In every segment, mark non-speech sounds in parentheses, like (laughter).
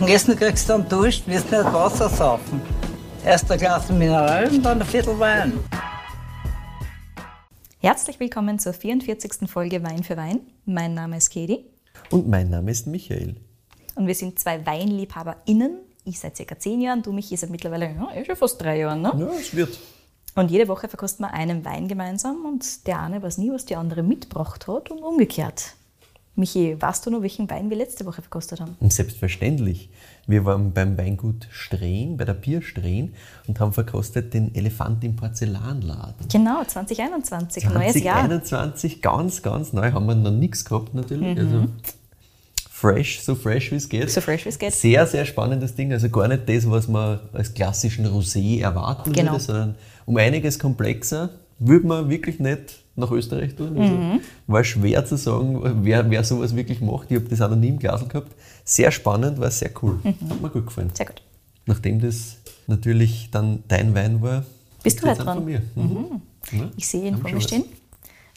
Und Essen kriegst du dann Dusch, wirst nicht Wasser saufen. Erst ein Glas Mineral und dann ein Viertel Wein. Herzlich willkommen zur 44. Folge Wein für Wein. Mein Name ist Kedi. Und mein Name ist Michael. Und wir sind zwei WeinliebhaberInnen. Ich seit circa zehn Jahren, du mich seit mittlerweile ja, eh schon fast drei Jahren. Ne? Ja, es wird. Und jede Woche verkosten wir einen Wein gemeinsam und der eine weiß nie, was die andere mitgebracht hat und umgekehrt. Michi, weißt du noch, welchen Wein wir letzte Woche verkostet haben? Und selbstverständlich. Wir waren beim Weingut Strehn, bei der Bier Strehn und haben verkostet den Elefant im Porzellanladen. Genau, 2021, neues Jahr. 2021, ganz, ganz neu, haben wir noch nichts gehabt natürlich. Mhm. Also fresh, so fresh wie es geht. So fresh wie es geht. Sehr, sehr spannendes Ding. Also gar nicht das, was man als klassischen Rosé erwarten Genau. würde, sondern um einiges komplexer. Würde man wirklich nicht nach Österreich tun. Also Mhm. War schwer zu sagen, wer, wer sowas wirklich macht. Ich habe das auch noch nie im Glas gehabt. Sehr spannend, war sehr cool. Mhm. Hat mir gut gefallen. Sehr gut. Nachdem das natürlich dann dein Wein war, Bist du einen dran? mir. Mhm. Ja, Ich sehe ihn vor mir stehen.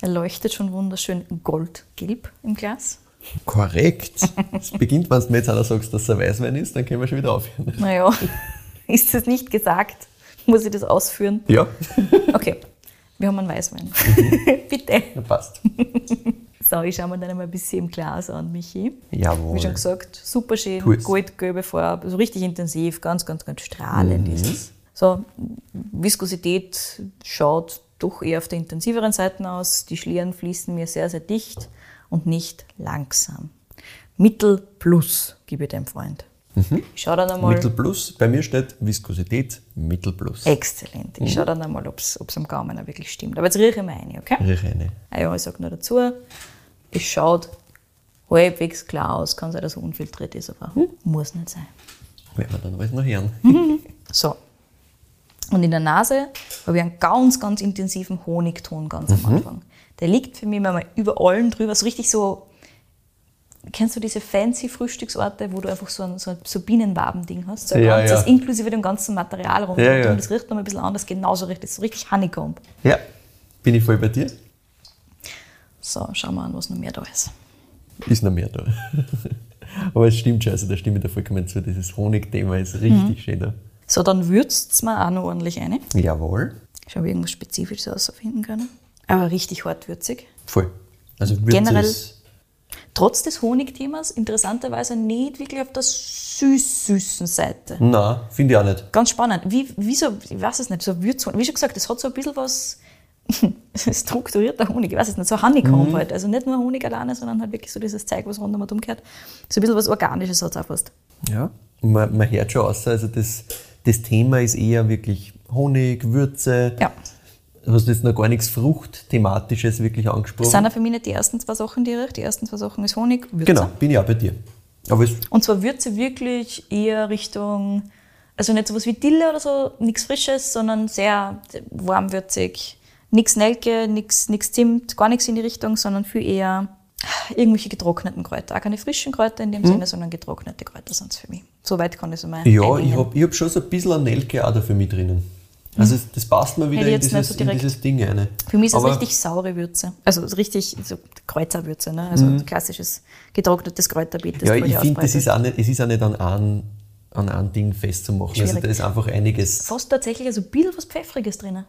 Er leuchtet schon wunderschön goldgelb im Glas. Korrekt. Es beginnt, wenn du mir jetzt einer sagst, dass es ein Weißwein ist, dann können wir schon wieder aufhören. Naja, (laughs) ist das nicht gesagt? Muss ich das ausführen? Ja, Okay, wir haben einen Weißwein. Mhm. (laughs) Bitte. ja passt. (laughs) So, ich schaue mir dann einmal ein bisschen im Glas an, Michi. Jawohl. Wie schon gesagt, super schön, goldgelbe Farbe, so richtig intensiv, ganz, ganz, ganz strahlend Mhm. ist es. So, Viskosität schaut doch eher auf der intensiveren Seite aus. Die Schlieren fließen mir sehr, sehr dicht und nicht langsam. Mittel plus, gebe ich dem Freund. Ich schaue dann einmal. Mittel plus, bei mir steht Viskosität Mittel plus. Exzellent. Ich schaue dann einmal, ob es am Gaumen auch wirklich stimmt. Aber jetzt rieche ich mal ein, okay? Riech eine. Ah ja, ich sage nur dazu, es schaut halbwegs klar aus. Kann sein, dass er unfiltriert ist, aber muss nicht sein. Werden wir dann alles noch hören. (laughs) So. Und in der Nase habe ich einen ganz, ganz intensiven Honigton ganz am Anfang. Der liegt für mich mal über allen drüber, so richtig so. Kennst du diese fancy Frühstücksorte, wo du einfach so ein, so ein so Bienenwaben-Ding hast? So ein Ja, ganzes, ja. inklusive dem ganzen Material rundherum. Ja, ja. Und das riecht noch ein bisschen anders, genauso riecht es. So richtig Honeycomb. Ja, bin ich voll bei dir? So, schauen wir an, was noch mehr da ist. Ist noch mehr da. (laughs) Aber es stimmt schon, also da stimme ich dir vollkommen zu. Dieses Honigthema ist richtig schön da. So, dann würzt es mir auch noch ordentlich ein. Jawohl. Ich irgendwas Spezifisches herausfinden können. Aber richtig hart würzig. Voll. Also Würze Generell- ist, Trotz des Honigthemas interessanterweise nicht wirklich auf der süß-süßen Seite. Nein, finde ich auch nicht. Ganz spannend. Wie, wieso, ich weiß es nicht, so Würz, wie schon gesagt, es hat so ein bisschen was (laughs) strukturierter Honig, ich weiß es nicht, so Honeycomb halt. Also nicht nur Honig alleine, sondern halt wirklich so dieses Zeug, was rundum und umgehört. So ein bisschen was Organisches hat es auch fast. Ja. Man, man hört schon aus, also das, das Thema ist eher wirklich Honig, Würze. Ja. Du hast jetzt noch gar nichts Fruchtthematisches wirklich Das angesprochen. sind auch für mich nicht die ersten zwei Sachen, die ich rieche. Die ersten zwei Sachen ist Honig, Würze. Genau, bin ich auch bei dir. Aber Und zwar Würze wirklich eher Richtung, also nicht sowas wie Dille oder so, nichts Frisches, sondern sehr warmwürzig. Nichts Nelke, nichts Zimt, gar nichts in die Richtung, sondern viel eher irgendwelche getrockneten Kräuter. Auch keine frischen Kräuter in dem Sinne, sondern getrocknete Kräuter sind es für mich. So weit kann ich so Hm? ja, eingehen. ich habe ich hab schon so ein bisschen Nelke auch da für mich drinnen. Also es- das passt mir wieder in dieses, so in dieses Ding rein. Für mich ist das Aber richtig saure Würze. Also so richtig so Kräuterwürze, ne? also klassisches getrocknetes Kräuterbeet. Mhm. Ja, ich finde, das ist auch nicht, es ist auch nicht an einem, an einem Ding festzumachen. Also Schwierig. da ist einfach einiges. Fast tatsächlich also ein bisschen was Pfeffriges drin.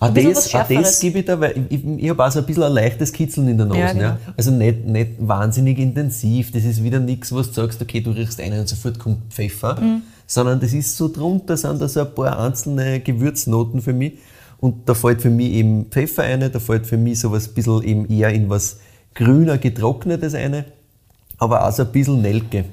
Ein bisschen das, auch das gebe ich da, weil ich, ich, ich habe auch so ein bisschen ein leichtes Kitzeln in der Nase. Ja, Ja, genau. Also nicht, nicht wahnsinnig intensiv. Das ist wieder nichts, was du sagst, okay, du riechst einen und sofort kommt Pfeffer. Mhm. Sondern das ist so drunter, sind da so ein paar einzelne Gewürznoten für mich. Und da fällt für mich eben Pfeffer eine, da fällt für mich sowas ein bisschen eben eher in was grüner, getrocknetes eine. Aber auch so ein bisschen Nelke.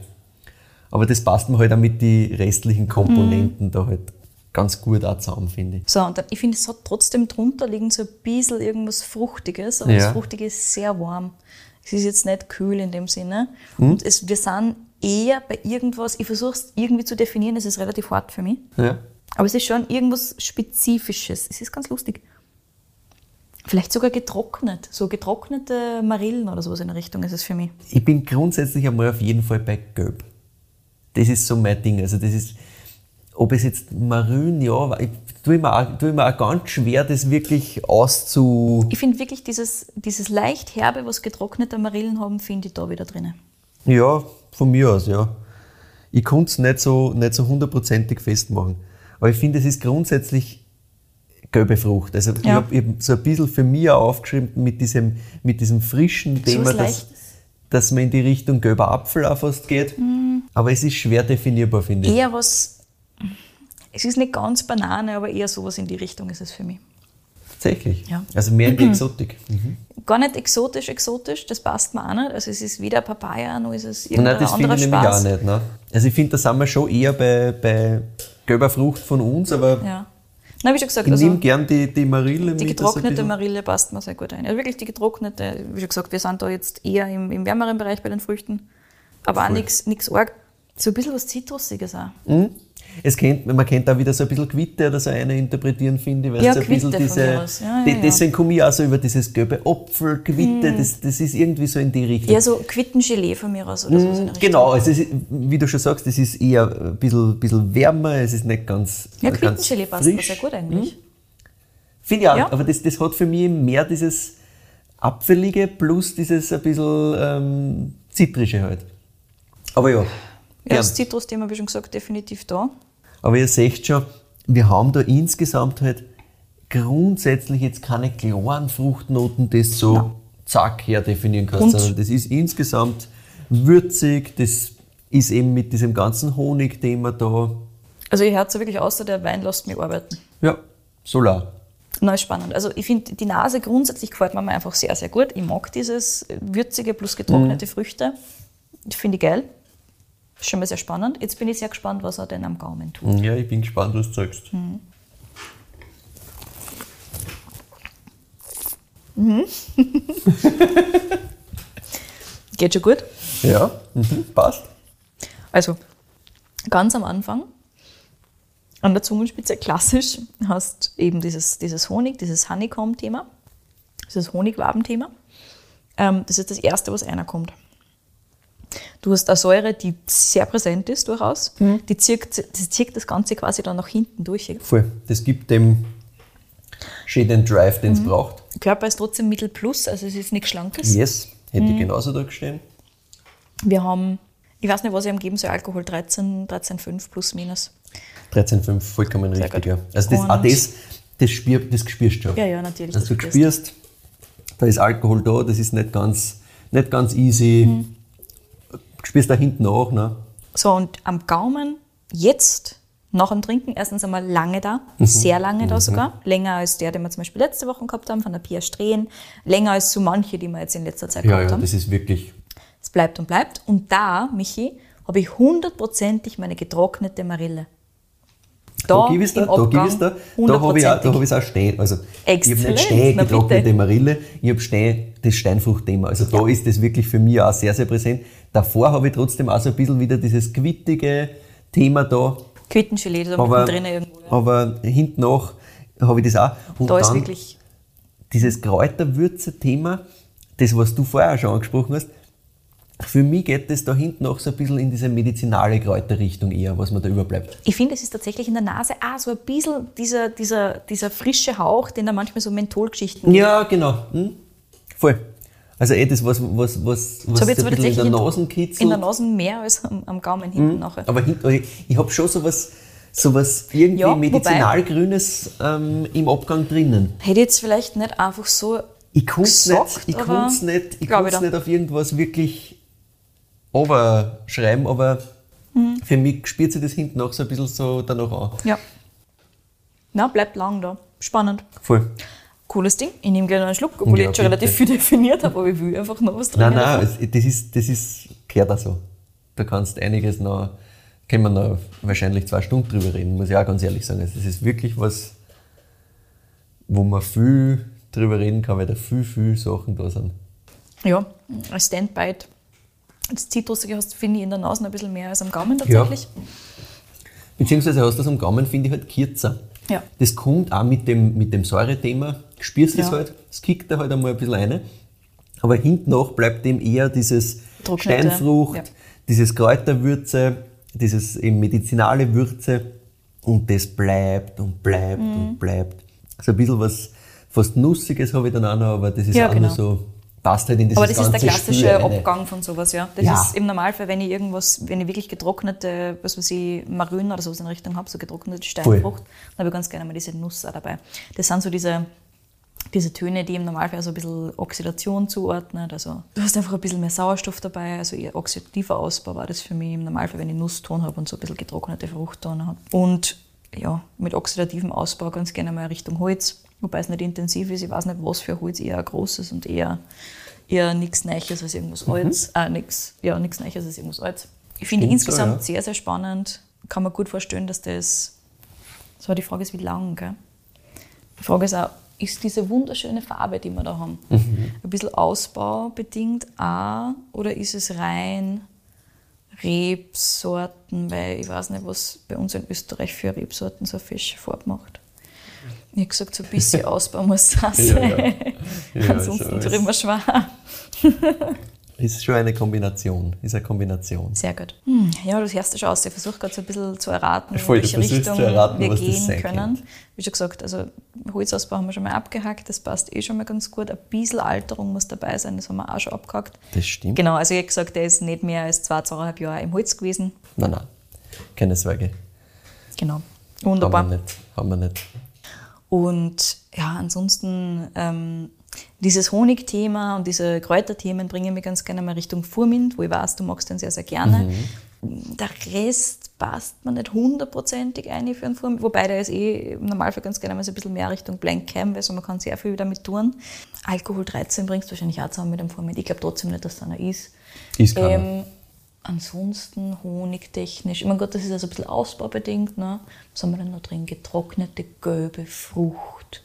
Aber das passt mir halt auch mit den restlichen Komponenten Mhm. da halt ganz gut auch zusammen, finde ich. So, und dann, ich finde, es hat trotzdem drunter liegen so ein bisschen irgendwas Fruchtiges, aber Ja. das Fruchtige ist sehr warm. Es ist jetzt nicht kühl in dem Sinne. Hm? Und es, wir sind eher bei irgendwas, ich versuche es irgendwie zu definieren, es ist relativ hart für mich, Ja. aber es ist schon irgendwas Spezifisches. Es ist ganz lustig. Vielleicht sogar getrocknet, so getrocknete Marillen oder sowas in der Richtung ist es für mich. Ich bin grundsätzlich einmal auf jeden Fall bei Gelb. Das ist so mein Ding. Also das ist, ob es jetzt Marillen, ja, ich tue mir auch, tue mir auch ganz schwer, das wirklich auszu... Ich finde wirklich dieses, dieses leicht herbe, was getrocknete Marillen haben, finde ich da wieder drinnen. Ja, von mir aus, ja. Ich konnte es nicht so, nicht so hundertprozentig festmachen. Aber ich finde, es ist grundsätzlich gelbe Frucht. Also ich Ja. habe eben so ein bisschen für mich auch aufgeschrieben mit diesem, mit diesem frischen Thema, was dass, dass man in die Richtung gelber Apfel auch fast geht. Aber es ist schwer definierbar, finde ich. Eher was, es ist nicht ganz Banane, aber eher sowas in die Richtung ist es für mich. Tatsächlich. Ja. Also mehr in die (clears throat) Exotik. Mhm. Gar nicht exotisch, exotisch, das passt mir auch nicht. Also es ist weder Papaya, noch ist es Nein, irgendein das finde ich nämlich auch nicht. Ne? Also ich finde, da sind wir schon eher bei, bei gelber Frucht von uns, aber Ja. Nein, wie schon gesagt, ich also nehme gern die, die Marille die getrocknete Marille passt mir sehr gut ein. Also wirklich die getrocknete, wie schon gesagt, wir sind da jetzt eher im, im wärmeren Bereich bei den Früchten, aber auch Voll. nichts arg. So ein bisschen was Zitrusiges auch. Mhm. Es kennt, man kennt auch wieder so ein bisschen Quitte oder so eine interpretieren, finde ich. Weißt Ja, so ein bisschen Quitte mir aus. Ja, ja, ja. Deswegen komme ich auch so über dieses gelbe Apfel, Quitte, das, das ist irgendwie so in die Richtung. Eher so Quittengelee von mir aus oder in der Richtung. Genau, also es ist, wie du schon sagst, es ist eher ein bisschen, bisschen wärmer, es ist nicht ganz. Ja, Quittengelee passt frisch. sehr gut eigentlich. Finde ich auch, Ja. aber das, das hat für mich mehr dieses Apfelige plus dieses ein bisschen ähm, Zitrische halt. Aber ja, Ja, das Zitrusthema, wie schon gesagt, definitiv da. Aber ihr seht schon, wir haben da insgesamt halt grundsätzlich jetzt keine klaren Fruchtnoten, das so zack her definieren kannst, sondern das ist insgesamt würzig, das ist eben mit diesem ganzen Honigthema da. Also ihr hört so wirklich aus, der Wein lässt mich arbeiten. Ja, solar. Neu spannend. Also ich finde, die Nase grundsätzlich gefällt mir einfach sehr, sehr gut. Ich mag dieses würzige plus getrocknete Früchte. Das finde ich geil. Ist schon mal sehr spannend. Jetzt bin ich sehr gespannt, was er denn am Gaumen tut. Ja, ich bin gespannt, was du sagst. (laughs) Geht schon gut. Ja, mhm, passt. Also, ganz am Anfang, an der Zungenspitze klassisch, hast eben dieses, dieses Honig, dieses Honeycomb-Thema, dieses Honigwaben-Thema. Ähm, das ist das Erste, was einer kommt. Du hast eine Säure, die sehr präsent ist durchaus. Die, zieht, die zieht das Ganze quasi dann nach hinten durch. Voll. Das gibt dem Shade and Drive, den es braucht. Der Körper ist trotzdem Mittel plus, also es ist nichts Schlankes. Yes, hätte ich genauso da gestehen. Wir haben, ich weiß nicht, was ich ihm geben soll, Alkohol 13, 13,5 plus minus. 13,5, vollkommen Sehr richtig, gut. ja. Also das, auch das, das, spür, das spürst du schon. Ja, ja, natürlich, Also das du spürst, da ist Alkohol da, das ist nicht ganz, nicht ganz easy. Mhm. Du spürst da hinten auch, ne? So, und am Gaumen jetzt nach dem Trinken erstens einmal lange da, Mhm. sehr lange da sogar. Länger als der, den wir zum Beispiel letzte Woche gehabt haben, von der Pia Strehen. Länger als so manche, die wir jetzt in letzter Zeit Ja, gehabt ja, haben. das ist wirklich, Es bleibt und bleibt. Und da, Michi, habe ich hundertprozentig meine getrocknete Marille. da, gebe ich im da, da Abgang da. Da habe ich auch, da hundertprozentig. habe ich auch stehen. Also, ich habe nicht stehen na getrocknete. Marille, ich habe stehen das Steinfruchtthema. Also da ist das wirklich für mich auch sehr, sehr präsent. Davor habe ich trotzdem auch so ein bisschen wieder dieses quittige Thema da. Quittengelee, da Aber, mittendrin irgendwo. ja. aber hinten nach habe ich das auch. Und Da ist wirklich, dieses Kräuterwürze-Thema, das, was du vorher auch schon angesprochen hast, für mich geht das da hinten auch so ein bisschen in diese medizinale Kräuterrichtung eher, was mir da überbleibt. ich finde, es ist tatsächlich in der Nase auch so ein bisschen dieser, dieser, dieser frische Hauch, den da manchmal so Mentholgeschichten Ja, genau. Hm? Voll. Also eh das, was, was, was, was so jetzt ein in der Nase kitzelt. in der Nase mehr als am, am Gaumen hinten nachher. Aber hin, ich, ich habe schon sowas, sowas irgendwie Ja, medizinalgrünes ähm, im Abgang drinnen. Hätte ich jetzt vielleicht nicht einfach so Ich konnte es gesagt, nicht, ich konnt's nicht, ich nicht auf irgendwas wirklich schreiben, aber Mhm. für mich spürt sich das hinten noch so ein bisschen so danach an. Ja. Na, bleibt lang da. Spannend. Voll. Cooles Ding. Ich nehme gerne einen Schluck, obwohl Ja, ich jetzt schon relativ viel definiert habe, aber ich will einfach noch was Nein, trinken. nein, es- das ist, das ist, gehört auch so. Da kannst einiges noch, können wir noch wahrscheinlich zwei Stunden drüber reden, muss ich auch ganz ehrlich sagen. Also das ist wirklich was, wo man viel drüber reden kann, weil da viel, viel Sachen da sind. Ja, als Standbite. Das Zitrusige hast finde ich, in der Nase ein bisschen mehr als am Gaumen tatsächlich. Beziehungsweise hast du das am Gaumen, finde ich, halt kürzer. Ja. Das kommt auch mit dem, mit dem Säurethema, spürst es Ja. halt, es kickt da halt einmal ein bisschen rein. Aber hinten nach bleibt dem eher dieses Trocknete, Steinfrucht, ja. dieses Kräuterwürze, dieses eben medizinale Würze und das bleibt und bleibt Mhm. und bleibt. So ein bisschen was fast Nussiges habe ich dann auch noch, aber das ist Ja, auch genau. nur so passt halt in dieses Aber das ist der klassische. Abgang von sowas, ja. Das Ja. ist im Normalfall, wenn ich irgendwas, wenn ich wirklich getrocknete, was weiß ich, Marün oder sowas in Richtung habe, so getrocknete Steinfrucht, dann habe ich ganz gerne mal diese Nuss auch dabei. Das sind so diese, diese Töne, die im Normalfall so ein bisschen Oxidation zuordnet. Also du hast einfach ein bisschen mehr Sauerstoff dabei, also eher oxidativer Ausbau war das für mich im Normalfall, wenn ich Nusston habe und so ein bisschen getrocknete Fruchtton habe. Und ja, mit oxidativem Ausbau ganz gerne mal Richtung Holz, wobei es nicht intensiv ist. Ich weiß nicht, was für Holz eher großes und eher, eher nichts Neues als irgendwas Altes. Äh, nix, ja, nichts Neues als irgendwas Altes. Ich finde Stimmt so, insgesamt ja. sehr, sehr spannend. Kann man gut vorstellen, dass das. So, die Frage ist, wie lang, gell? Die Frage ist auch, ist diese wunderschöne Farbe, die wir da haben, Mhm. ein bisschen ausbaubedingt auch oder ist es rein Rebsorten, weil ich weiß nicht, was bei uns in Österreich für Rebsorten so eine fesche Farbe macht. Ich habe gesagt, so ein bisschen (laughs) Ausbau muss es auch Ja, sein. ja. Ja, Ansonsten mir schwer. (laughs) Ist schon eine Kombination. Ist eine Kombination. Sehr gut. Hm, ja, das hörst du schon aus. Ich versuche gerade so ein bisschen zu erraten, Voll, in du welche Richtung erraten, wir gehen können. könnte. Wie schon gesagt, also Holzausbau haben wir schon mal abgehakt, das passt eh schon mal ganz gut. Ein bisschen Alterung muss dabei sein, das haben wir auch schon abgehakt. Das stimmt. Genau, also ich habe gesagt, der ist nicht mehr als zwei, zweieinhalb Jahre im Holz gewesen. Nein, nein. Keine Sorge. Genau. Haben Wunderbar. wir nicht. Haben wir nicht. Und ja, ansonsten ähm, dieses Honigthema und diese Kräuterthemen bringen mich ganz gerne mal Richtung Furmint, wo ich weiß, du magst den sehr, sehr gerne. Der Rest passt mir nicht hundertprozentig ein für einen Furmint, wobei der ist eh im Normalfall ganz gerne mal so ein bisschen mehr Richtung Blank Cam, weil so man kann sehr viel damit tun. Alkohol 13 bringst du wahrscheinlich auch zusammen mit dem Furmint. Ich glaube trotzdem nicht, dass da einer ist. Ist keiner. Ähm, ansonsten honigtechnisch, ich meine Gott, das ist ja so ein bisschen ausbaubedingt. Ne? Was haben wir denn noch drin? Getrocknete gelbe Frucht.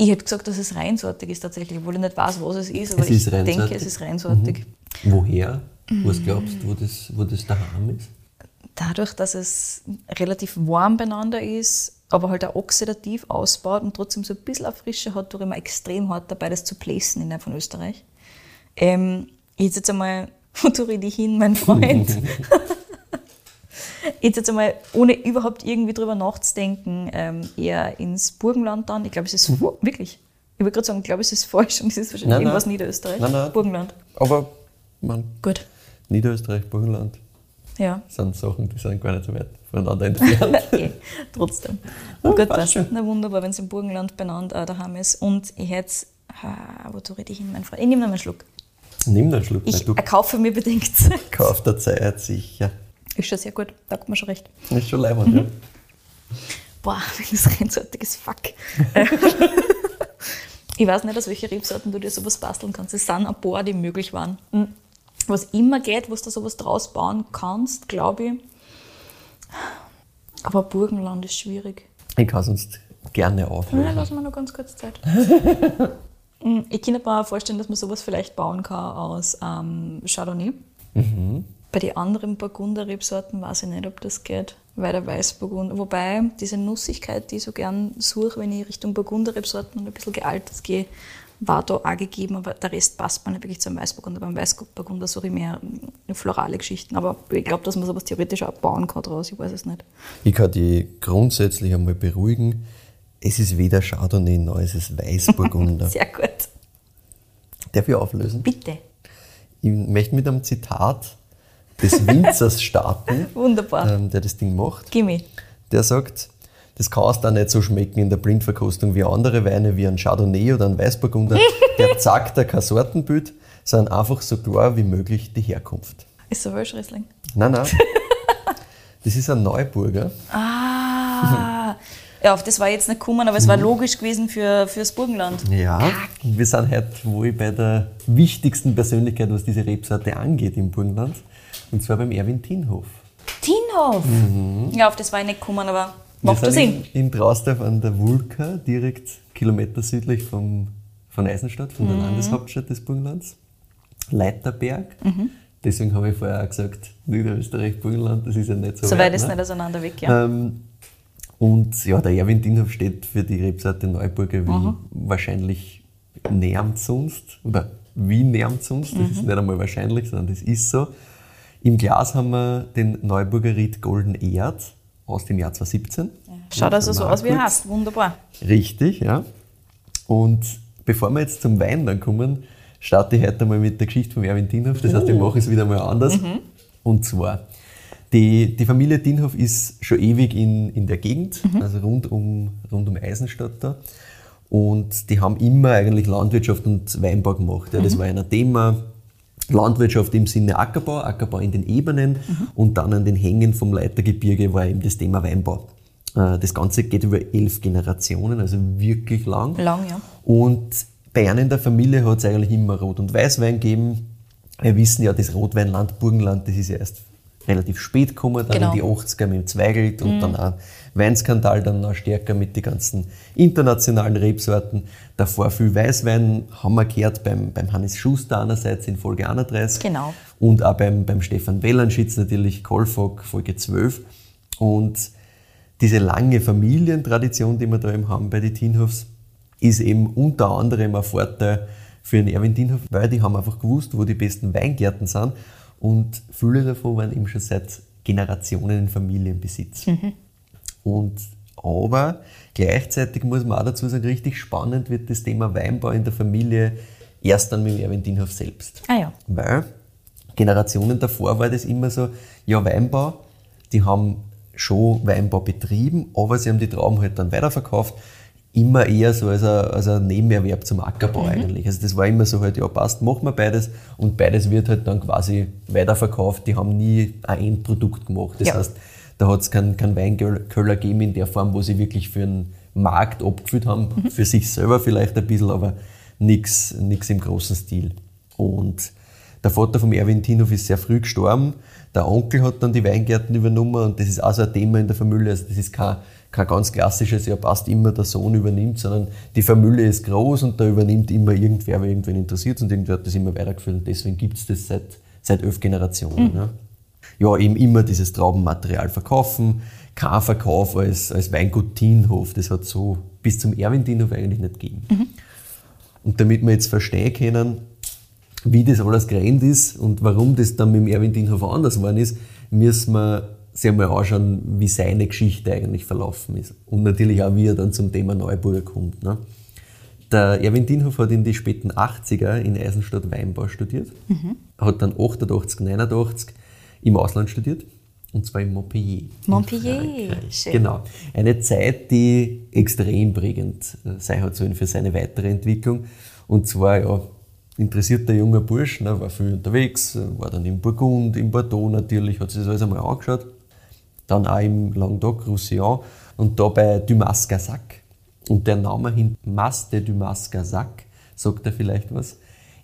Ich hätte gesagt, dass es reinsortig ist tatsächlich, obwohl ich nicht weiß, was es ist, aber Es ist ich denke, es ist reinsortig. Woher? Was glaubst du, wo das, wo das daheim ist? Dadurch, dass es relativ warm beieinander ist, aber halt auch oxidativ ausbaut und trotzdem so ein bisschen eine Frische hat, tue ich mir extrem hart dabei, das zu placen innerhalb von Österreich. Ähm, ich jetzt einmal, (laughs) wo tue ich dich hin, mein Freund? (laughs) hätte jetzt einmal, ohne überhaupt irgendwie drüber nachzudenken, ähm, eher ins Burgenland dann. Ich glaube, es ist fa- wirklich. Ich wollte gerade sagen, ich glaube, es ist falsch und es ist wahrscheinlich Nein, nein. irgendwas Niederösterreich. Nein, nein. Burgenland. Aber, man, Gut. Niederösterreich, Burgenland Ja. sind Sachen, die sind gar nicht so weit voneinander entfernt. (laughs) eh, trotzdem. Ja, Gut, passt schon. Na wunderbar, wenn es im Burgenland benannt äh, daheim ist. Und ich hätte jetzt, ah, wo tue ich hin, mein Freund? Ich nehme noch einen Schluck. Nimm einen Schluck, Ich erkaufe mir bedingt. kaufst der Zeit sicher. Ist schon sehr gut, da hat man schon recht. Ist schon leibend, ja. Boah, (laughs) das reinsortiges Fuck. (laughs) Ich weiß nicht, aus welchen Rebsorten du dir sowas basteln kannst. Es sind ein paar, die möglich waren. Hm. Was immer geht, was du sowas draus bauen kannst, glaube ich. Aber Burgenland ist schwierig. Ich kann sonst gerne Ja, auflösen. lass mal noch ganz kurz Zeit. (laughs) Mm, ich kann mir vorstellen, dass man sowas vielleicht bauen kann aus ähm, Chardonnay. Bei den anderen Burgunder-Rebsorten weiß ich nicht, ob das geht, weil der Weißburgunder, wobei diese Nussigkeit, die ich so gern suche, wenn ich Richtung Burgunder-Rebsorten und ein bisschen gealtet gehe, war da auch gegeben, aber der Rest passt mir nicht wirklich zum Weißburgunder. Beim Weißburgunder suche ich mehr florale Geschichten, aber ich glaube, dass man sowas theoretisch auch bauen kann draus, ich weiß es nicht. Ich kann die grundsätzlich einmal beruhigen. Es ist weder Chardonnay noch es ist Weißburgunder. (laughs) Sehr gut. Darf ich auflösen? Bitte. Ich möchte mit einem Zitat des Winzers starten, (laughs) Wunderbar. ähm, der das Ding macht. Gimme. Der sagt, das kann es da nicht so schmecken in der Blindverkostung wie andere Weine, wie ein Chardonnay oder ein Weißburgunder. (laughs) Der sagt da kein Sortenbild, sondern einfach so klar wie möglich die Herkunft. Ist der Welschriesling? Nein, nein. (laughs) Das ist ein Neuburger. Ah, ja, auf das war jetzt nicht gekommen, aber es war logisch gewesen für, fürs Burgenland. Ja. Wir sind heute wohl bei der wichtigsten Persönlichkeit, was diese Rebsorte angeht im Burgenland. Und zwar beim Erwin Tinhof. Tinhof! Ja, auf das war ich nicht gekommen, aber macht sind Sinn. in, in Trausdorf an der Vulka, direkt Kilometer südlich vom, von Eisenstadt, von der Mhm. Landeshauptstadt des Burgenlands. Leiterberg. Mhm. Deswegen habe ich vorher auch gesagt, Niederösterreich, Burgenland, das ist ja nicht so So weit. weit ist ne? nicht auseinander weg, ja. Ähm, und ja, der Erwin Dinhof steht für die Rebsorte Neuburger wie Mhm. wahrscheinlich nähernd sonst oder wie nähernd sonst. Das Mhm. ist nicht einmal wahrscheinlich, sondern das ist so. Im Glas haben wir den Neuburger Ried Golden Erd aus dem Jahr 2017. Schaut also so aus, wie er heißt. Wunderbar. Richtig, ja. Und bevor wir jetzt zum Wein dann kommen, starte ich heute mal mit der Geschichte von Erwin Dinhoff. Das heißt, ich mache es wieder mal anders. Und zwar, die, die Familie Dinhoff ist schon ewig in, in der Gegend, also rund um, rund um Eisenstadt da. Und die haben immer eigentlich Landwirtschaft und Weinbau gemacht. Ja, das war ein Thema. Landwirtschaft im Sinne Ackerbau, Ackerbau in den Ebenen und dann an den Hängen vom Leitergebirge war eben das Thema Weinbau. Äh, Das Ganze geht über elf Generationen, also wirklich lang. Lang, ja. Und bei einem in der Familie hat es eigentlich immer Rot- und Weißwein gegeben. Wir wissen ja, das Rotweinland Burgenland, das ist ja erst relativ spät gekommen, dann Genau. in die 80er mit dem Zweigelt und dann auch Weinskandal, dann noch stärker mit den ganzen internationalen Rebsorten. Davor viel Weißwein haben wir gehört beim, beim Hannes Schuster einerseits in Folge 31 Genau. und auch beim, beim Stefan Wellanschitz natürlich Kolfog, Folge 12. Und diese lange Familientradition, die wir da eben haben bei den Tinhofs, ist eben unter anderem ein Vorteil für den Erwin Tinhoff, weil die haben einfach gewusst, wo die besten Weingärten sind und viele davon waren eben schon seit Generationen in Familienbesitz. Und aber gleichzeitig muss man auch dazu sagen, richtig spannend wird das Thema Weinbau in der Familie erst dann mit Erwin Tinhoff selbst. Ah ja. Weil Generationen davor war das immer so, ja, Weinbau, die haben schon Weinbau betrieben, aber sie haben die Trauben halt dann weiterverkauft. Immer eher so als ein, als ein Nebenerwerb zum Ackerbau eigentlich. Also das war immer so halt, ja passt, machen wir beides und beides wird halt dann quasi weiterverkauft. Die haben nie ein Endprodukt gemacht. Das Ja. heißt, da hat es keinen kein Weinkeller gegeben in der Form, wo sie wirklich für einen Markt abgefüllt haben, für sich selber vielleicht ein bisschen, aber nichts im großen Stil. Und der Vater vom Erwin Tinhoff ist sehr früh gestorben. Der Onkel hat dann die Weingärten übernommen und das ist auch so ein Thema in der Familie. Also das ist kein, kein ganz klassisches, ja passt immer der Sohn übernimmt, sondern die Familie ist groß und da übernimmt immer irgendwer, wer irgendwen interessiert und irgendwer hat das immer weitergeführt und deswegen gibt es das seit, seit elf Generationen. Ja. Ja, eben immer dieses Traubenmaterial verkaufen, kein Verkauf als, als Weingut Tinhof, das hat so bis zum Erwin Tinhof eigentlich nicht gegeben. Und damit wir jetzt verstehen können, wie das alles gerannt ist und warum das dann mit dem Erwin Dinhofer anders geworden ist, müssen wir sich einmal anschauen, wie seine Geschichte eigentlich verlaufen ist. Und natürlich auch, wie er dann zum Thema Neuburger kommt. Ne? Der Erwin Dinhof hat in die späten 80er in Eisenstadt Weinbau studiert, hat dann 88, 89 im Ausland studiert, und zwar in Montpellier. Montpellier, schön. Genau. Eine Zeit, die extrem prägend sein hat sollen für seine weitere Entwicklung. Und zwar, ja, interessierter junger Bursch, ne, war viel unterwegs, war dann in Burgund, in Bordeaux natürlich, hat sich das alles einmal angeschaut. Dann auch im Languedoc-Roussillon und da bei Dumas Gazac. Und der Name hin Mas de Dumas Gazac, sagt er vielleicht was?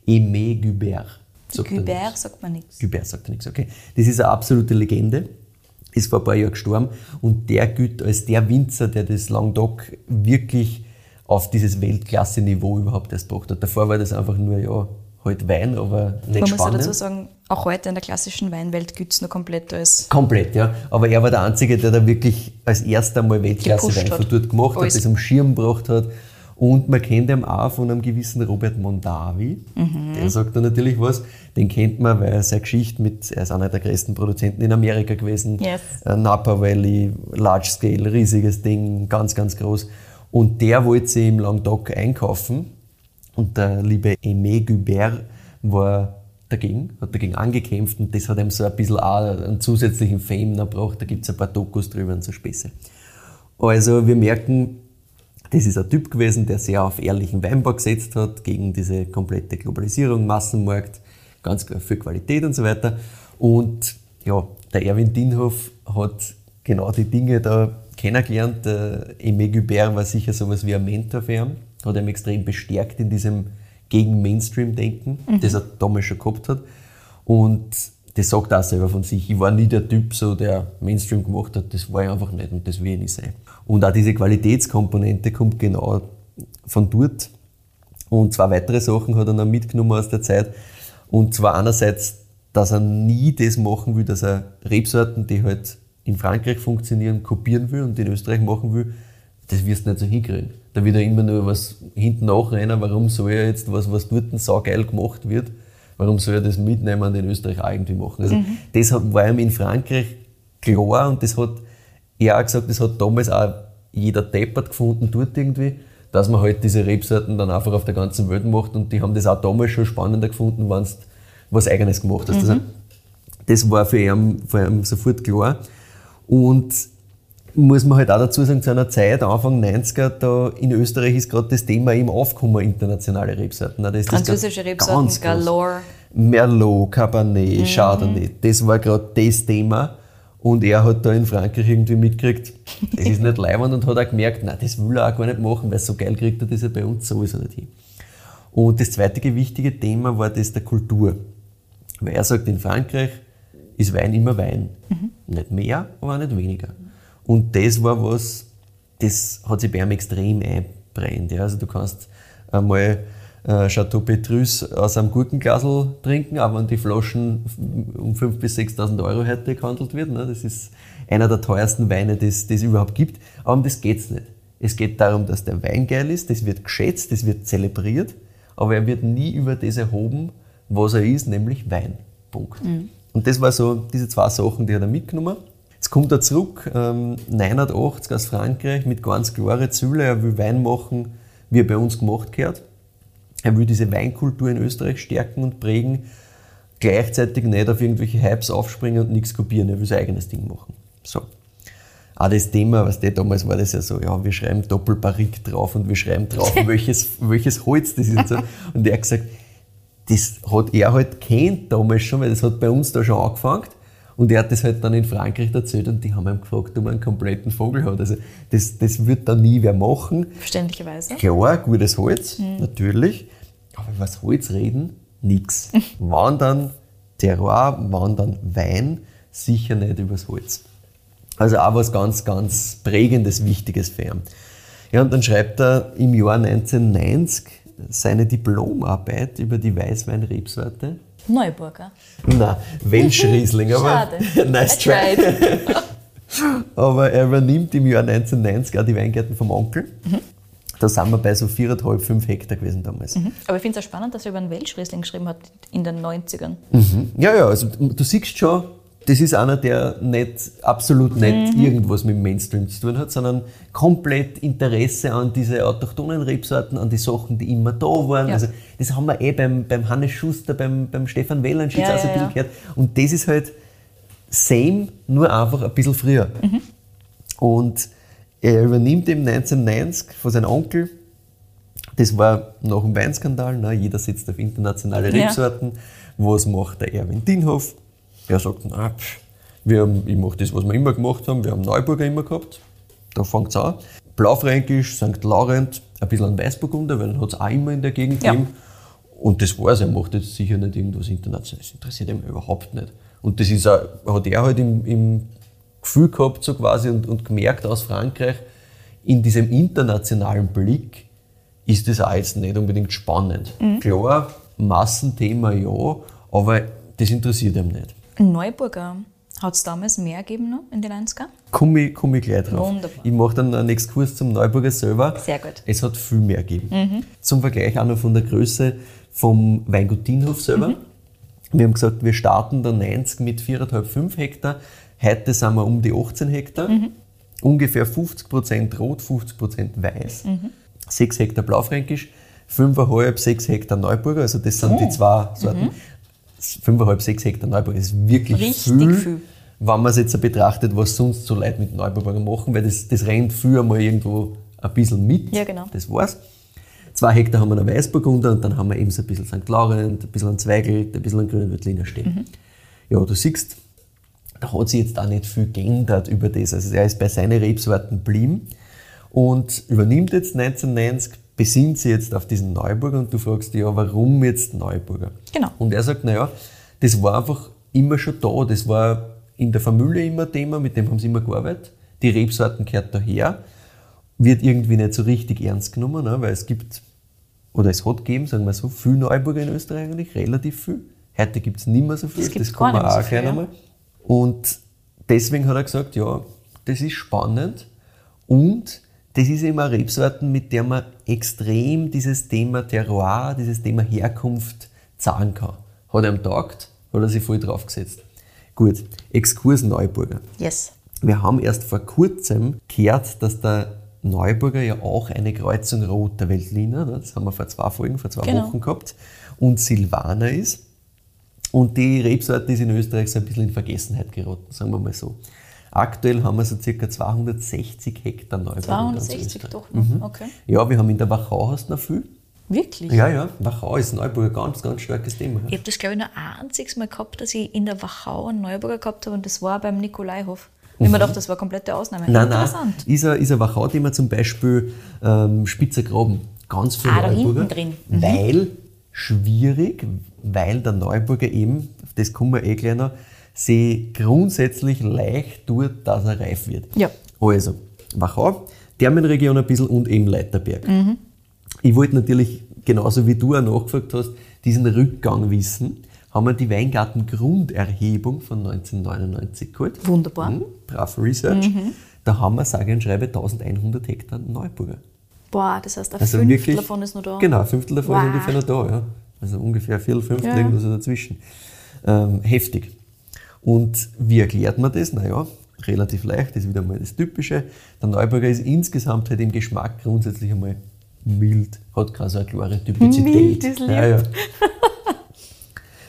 Aimé Gubert. Sagt er nichts. sagt man nichts. Gubert sagt nichts, okay. Das ist eine absolute Legende, ist vor ein paar Jahren gestorben und der gilt als der Winzer, der das Languedoc wirklich auf dieses Weltklasse-Niveau überhaupt erst gebracht hat. Davor war das einfach nur, ja, halt Wein, aber nicht Man muss ja spannend. dazu sagen, auch heute in der klassischen Weinwelt gilt es noch komplett als Komplett, ja. Aber er war der Einzige, der da wirklich als erster mal Weltklasse Wein von dort gemacht hat, das am Schirm gebracht hat. Und man kennt ihn auch von einem gewissen Robert Mondavi. Mhm. Der sagt da natürlich was. Den kennt man, weil er seine Geschichte mit, er ist einer der größten Produzenten in Amerika gewesen. Yes. Äh, Napa Valley, Large Scale, riesiges Ding, ganz, ganz groß. Und der wollte sie im Languedoc einkaufen. Und der liebe Aimé Gubert war dagegen, hat dagegen angekämpft und das hat ihm so ein bisschen auch einen zusätzlichen Fame gebracht. Da gibt es ein paar Dokus drüber und so Späße. Also wir merken, das ist ein Typ gewesen, der sehr auf ehrlichen Weinbau gesetzt hat, gegen diese komplette Globalisierung, Massenmarkt, ganz für Qualität und so weiter. Und ja, der Erwin Dinhoff hat genau die Dinge da kennengelernt. Der Aimé Gubert war sicher sowas wie ein Mentor für ihn, hat ihn extrem bestärkt in diesem gegen Mainstream-Denken, das er damals schon gehabt hat. Und das sagt er auch selber von sich. Ich war nie der Typ, so, der Mainstream gemacht hat, das war ich einfach nicht und das will ich nicht sein. Und auch diese Qualitätskomponente kommt genau von dort. Und zwei weitere Sachen hat er noch mitgenommen aus der Zeit. Und zwar einerseits, dass er nie das machen will, dass er Rebsorten, die halt in Frankreich funktionieren, kopieren will und in Österreich machen will. Das wirst du nicht so hinkriegen. Da wird er immer nur was hinten nachrennen. Warum soll er jetzt was, was dort saugeil gemacht wird, warum soll er das mitnehmen und in Österreich auch irgendwie machen? Also, das hat, war ihm in Frankreich klar und das hat er auch gesagt, das hat damals auch jeder deppert gefunden dort irgendwie. dass man halt diese Rebsorten dann einfach auf der ganzen Welt macht und die haben das auch damals schon spannender gefunden, wenn du was Eigenes gemacht hast. Also, das war für ihn, für ihn sofort klar. Und muss man halt auch dazu sagen, zu einer Zeit, Anfang 90er, da in Österreich ist gerade das Thema eben aufgekommen, internationale Rebsorten. Da ist das Französische ganz- Rebsorten, ganz. Galore. Merlot, Cabernet, Mhm. Chardonnay, das war gerade das Thema. Und er hat da in Frankreich irgendwie mitgekriegt, das ist nicht leibend und hat auch gemerkt, nein, das will er auch gar nicht machen, weil so geil kriegt er das ja bei uns sowieso nicht hin. Und das zweite wichtige Thema war das der Kultur. Weil er sagt, in Frankreich ist Wein immer Wein. Nicht mehr, aber auch nicht weniger. Und das war was, das hat sich bei ihm extrem einbrennt. Ja. Also du kannst einmal äh, Chateau Petrus aus einem Gurkenglasel trinken, aber wenn die Flaschen um 5.000 bis 6.000 Euro heute gehandelt wird. Ne. Das ist einer der teuersten Weine, die es es überhaupt gibt. Aber um das geht's nicht. Es geht darum, dass der Wein geil ist, das wird geschätzt, das wird zelebriert, aber er wird nie über das erhoben, was er ist, nämlich Wein. Punkt. Und das war so diese zwei Sachen, die hat er mitgenommen. Jetzt kommt er zurück, ähm, 89 aus Frankreich, mit ganz klaren Zielen. Er will Wein machen, wie er bei uns gemacht gehört. Er will diese Weinkultur in Österreich stärken und prägen, gleichzeitig nicht auf irgendwelche Hypes aufspringen und nichts kopieren. Er will sein eigenes Ding machen. So. Auch das Thema, was der damals war das ja so, ja, wir schreiben Doppelbarrik drauf und wir schreiben drauf, (laughs) welches, welches Holz das ist und so. Und er hat gesagt, das hat er halt kennt damals schon, weil das hat bei uns da schon angefangen. Und er hat das halt dann in Frankreich erzählt und die haben ihm gefragt, ob er einen kompletten Vogel hat. Also das, das wird da nie wer machen. Verständlicherweise. Klar, gutes Holz, natürlich. Aber über das Holz reden, nix. (laughs) Wann dann Terroir, wann dann Wein, sicher nicht übers Holz. Also auch was ganz, ganz Prägendes, Wichtiges für ihn. Ja, und dann schreibt er im Jahr 1990 seine Diplomarbeit über die Weißwein-Rebsorte. Neuburger. Na, Welschriesling, aber Schade. (laughs) nice try. (laughs) Aber er übernimmt im Jahr 1990 auch die Weingärten vom Onkel. Da sind wir bei so 4,5, 5 Hektar gewesen damals. Aber ich finde es auch spannend, dass er über einen Welschriesling geschrieben hat in den 90ern. Ja, ja, also du siehst schon, das ist einer, der nicht, absolut nicht irgendwas mit dem Mainstream zu tun hat, sondern komplett Interesse an diese autochthonen Rebsorten, an die Sachen, die immer da waren. Ja. Also das haben wir eh beim, beim Hannes Schuster, beim, beim Stefan Wellernschitz Ja, auch so ein ja, bisschen gehört. Und das ist halt same, nur einfach ein bisschen früher. Und er übernimmt eben 1990 von seinem Onkel, das war nach dem Weinskandal, ne? jeder setzt auf internationale Ja. Rebsorten. Was macht der Erwin Dienhoff? Er sagt, na, pff, wir haben, ich mache das, was wir immer gemacht haben, wir haben Neuburger immer gehabt, da fängt es an. Blaufränkisch, St. Laurent, ein bisschen an Weißburgunder, weil den hat es auch immer in der Gegend Ja. gegeben. Und das war's, er macht jetzt sicher nicht irgendwas Internationales, das interessiert ihn überhaupt nicht. Und das ist auch, hat er halt im, im Gefühl gehabt, so quasi, und, und gemerkt aus Frankreich, in diesem internationalen Blick ist das auch jetzt nicht unbedingt spannend. Klar, Massenthema ja, aber das interessiert ihn nicht. Neuburger hat es damals mehr gegeben noch in den 90ern? Komme ich, komm ich gleich drauf. Wunderbar. Ich mache dann einen Exkurs zum Neuburger selber. Sehr gut. Es hat viel mehr gegeben. Zum Vergleich auch noch von der Größe vom Weingut Dienhof selber. Wir haben gesagt, wir starten da 90 mit 4,5, 5 Hektar. Heute sind wir um die 18 Hektar. Ungefähr 50% rot, 50% weiß. 6 Hektar Blaufränkisch, 5,5, 6 Hektar Neuburger. Also das sind die zwei Sorten. 5,5, 6 Hektar Neuburger das ist wirklich Richtig viel, viel. wenn man es jetzt betrachtet, was sonst so Leute mit Neuburger machen, weil das, das rennt früher mal irgendwo ein bisschen mit. Ja, genau. Das war's. Zwei Hektar haben wir noch Weißburgunder und dann haben wir eben so ein bisschen St. Laurent, ein bisschen an Zweigel, ein bisschen an grünen Veltliner stehen. Ja, du siehst, da hat sich jetzt auch nicht viel geändert über das. Also er ist bei seinen Rebsorten geblieben und übernimmt jetzt 1990, besinnt sich jetzt auf diesen Neuburger und du fragst dich, ja, warum jetzt Neuburger? Genau. Und er sagt, naja, das war einfach immer schon da, das war in der Familie immer Thema, mit dem haben sie immer gearbeitet. Die Rebsorten gehört daher, wird irgendwie nicht so richtig ernst genommen, ne, weil es gibt, oder es hat gegeben, sagen wir so, viel Neuburger in Österreich eigentlich, relativ viel. Heute gibt es nicht mehr so viel, das gar nicht auch so viel, ja. Und deswegen hat er gesagt, ja, das ist spannend und das ist eine Rebsorten, mit der man extrem dieses Thema Terroir, dieses Thema Herkunft zahlen kann. Hat er ihm taugt, hat er sich voll draufgesetzt. Gut, Exkurs Neuburger. Yes. Wir haben erst vor kurzem gehört, dass der Neuburger ja auch eine Kreuzung roter Veltliner, ne? das haben wir vor zwei Folgen, vor zwei Genau. Wochen gehabt, und Silvaner ist. Und die Rebsorte ist in Österreich so ein bisschen in Vergessenheit geraten, sagen wir mal so. Aktuell haben wir so circa 260 Hektar ganz 260 Österreich. doch noch. Okay. Ja, wir haben in der Wachau hast noch viel. Wirklich? Ja, ja, Wachau ist Neuburger ganz, ganz starkes Thema. Ich habe das, glaube ich, nur ein einziges Mal gehabt, dass ich in der Wachau einen Neuburger gehabt habe und das war beim Nikolaihof. Und ich mir gedacht, das war eine komplette Ausnahme. Nein, nein, Interessant. ist ein, ist ein Wachau-Thema zum Beispiel ähm, Spitzer Graben. Ganz viel Ah, da Neuburger. hinten drin. Mhm. Weil schwierig, weil der Neuburger eben, das kommen wir eh gleich noch, sie grundsätzlich leicht tut, dass er reif wird. Ja. Also, Wachau, Thermenregion ein bisschen und eben Leiterberg. Mhm. Ich wollte natürlich, genauso wie du auch nachgefragt hast, diesen Rückgang wissen. Haben wir die Weingarten-Grunderhebung von 1999 geholt. Wunderbar. Mhm, brav Research. Da haben wir sage und schreibe 1100 Hektar Neuburger. Boah, das heißt, ein Also Fünftel wirklich, davon ist noch da. Genau, ein Fünftel davon Wow. ist ungefähr noch da. Ja. Also ungefähr ein Viertel, Fünftel, Ja. irgendwas so dazwischen. Ähm, heftig. Und wie erklärt man das? Naja, relativ leicht, das ist wieder mal das Typische. Der Neuburger ist insgesamt halt im Geschmack grundsätzlich einmal mild, hat keine so eine klare Typizität. Mild ist lieb. ja, ja. (laughs)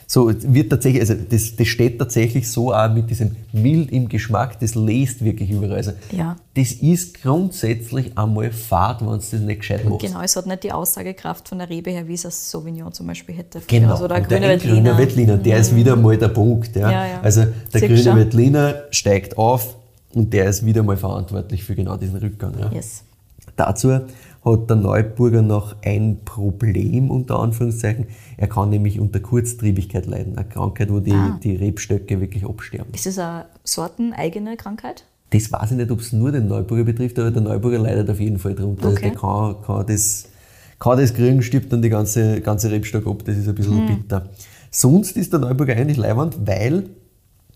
So, wird tatsächlich, also das, das steht tatsächlich so auch mit diesem mild im Geschmack, das lest wirklich überall. Also Ja. Das ist grundsätzlich einmal fad, wenn du das nicht gescheit machst. Genau, es hat nicht die Aussagekraft von der Rebe her, wie es ein Sauvignon zum Beispiel hätte. Genau. Also der grüne der grüne Veltliner. Veltliner, der ist wieder mal der Punkt. Ja. Ja, ja. Also der Siehst grüne schon? Veltliner steigt auf und der ist wieder mal verantwortlich für genau diesen Rückgang. Ja. Yes. Dazu hat der Neuburger noch ein Problem, unter Anführungszeichen. Er kann nämlich unter Kurztriebigkeit leiden, eine Krankheit, wo die, Ah. die Rebstöcke wirklich absterben. Ist das eine sorteneigene Krankheit? Das weiß ich nicht, ob es nur den Neuburger betrifft, aber der Neuburger leidet auf jeden Fall drunter. Also Okay. der kann, kann, das, kann das kriegen, stirbt dann die ganze, ganze Rebstock ab, das ist ein bisschen Hm. bitter. Sonst ist der Neuburger eigentlich leibend, weil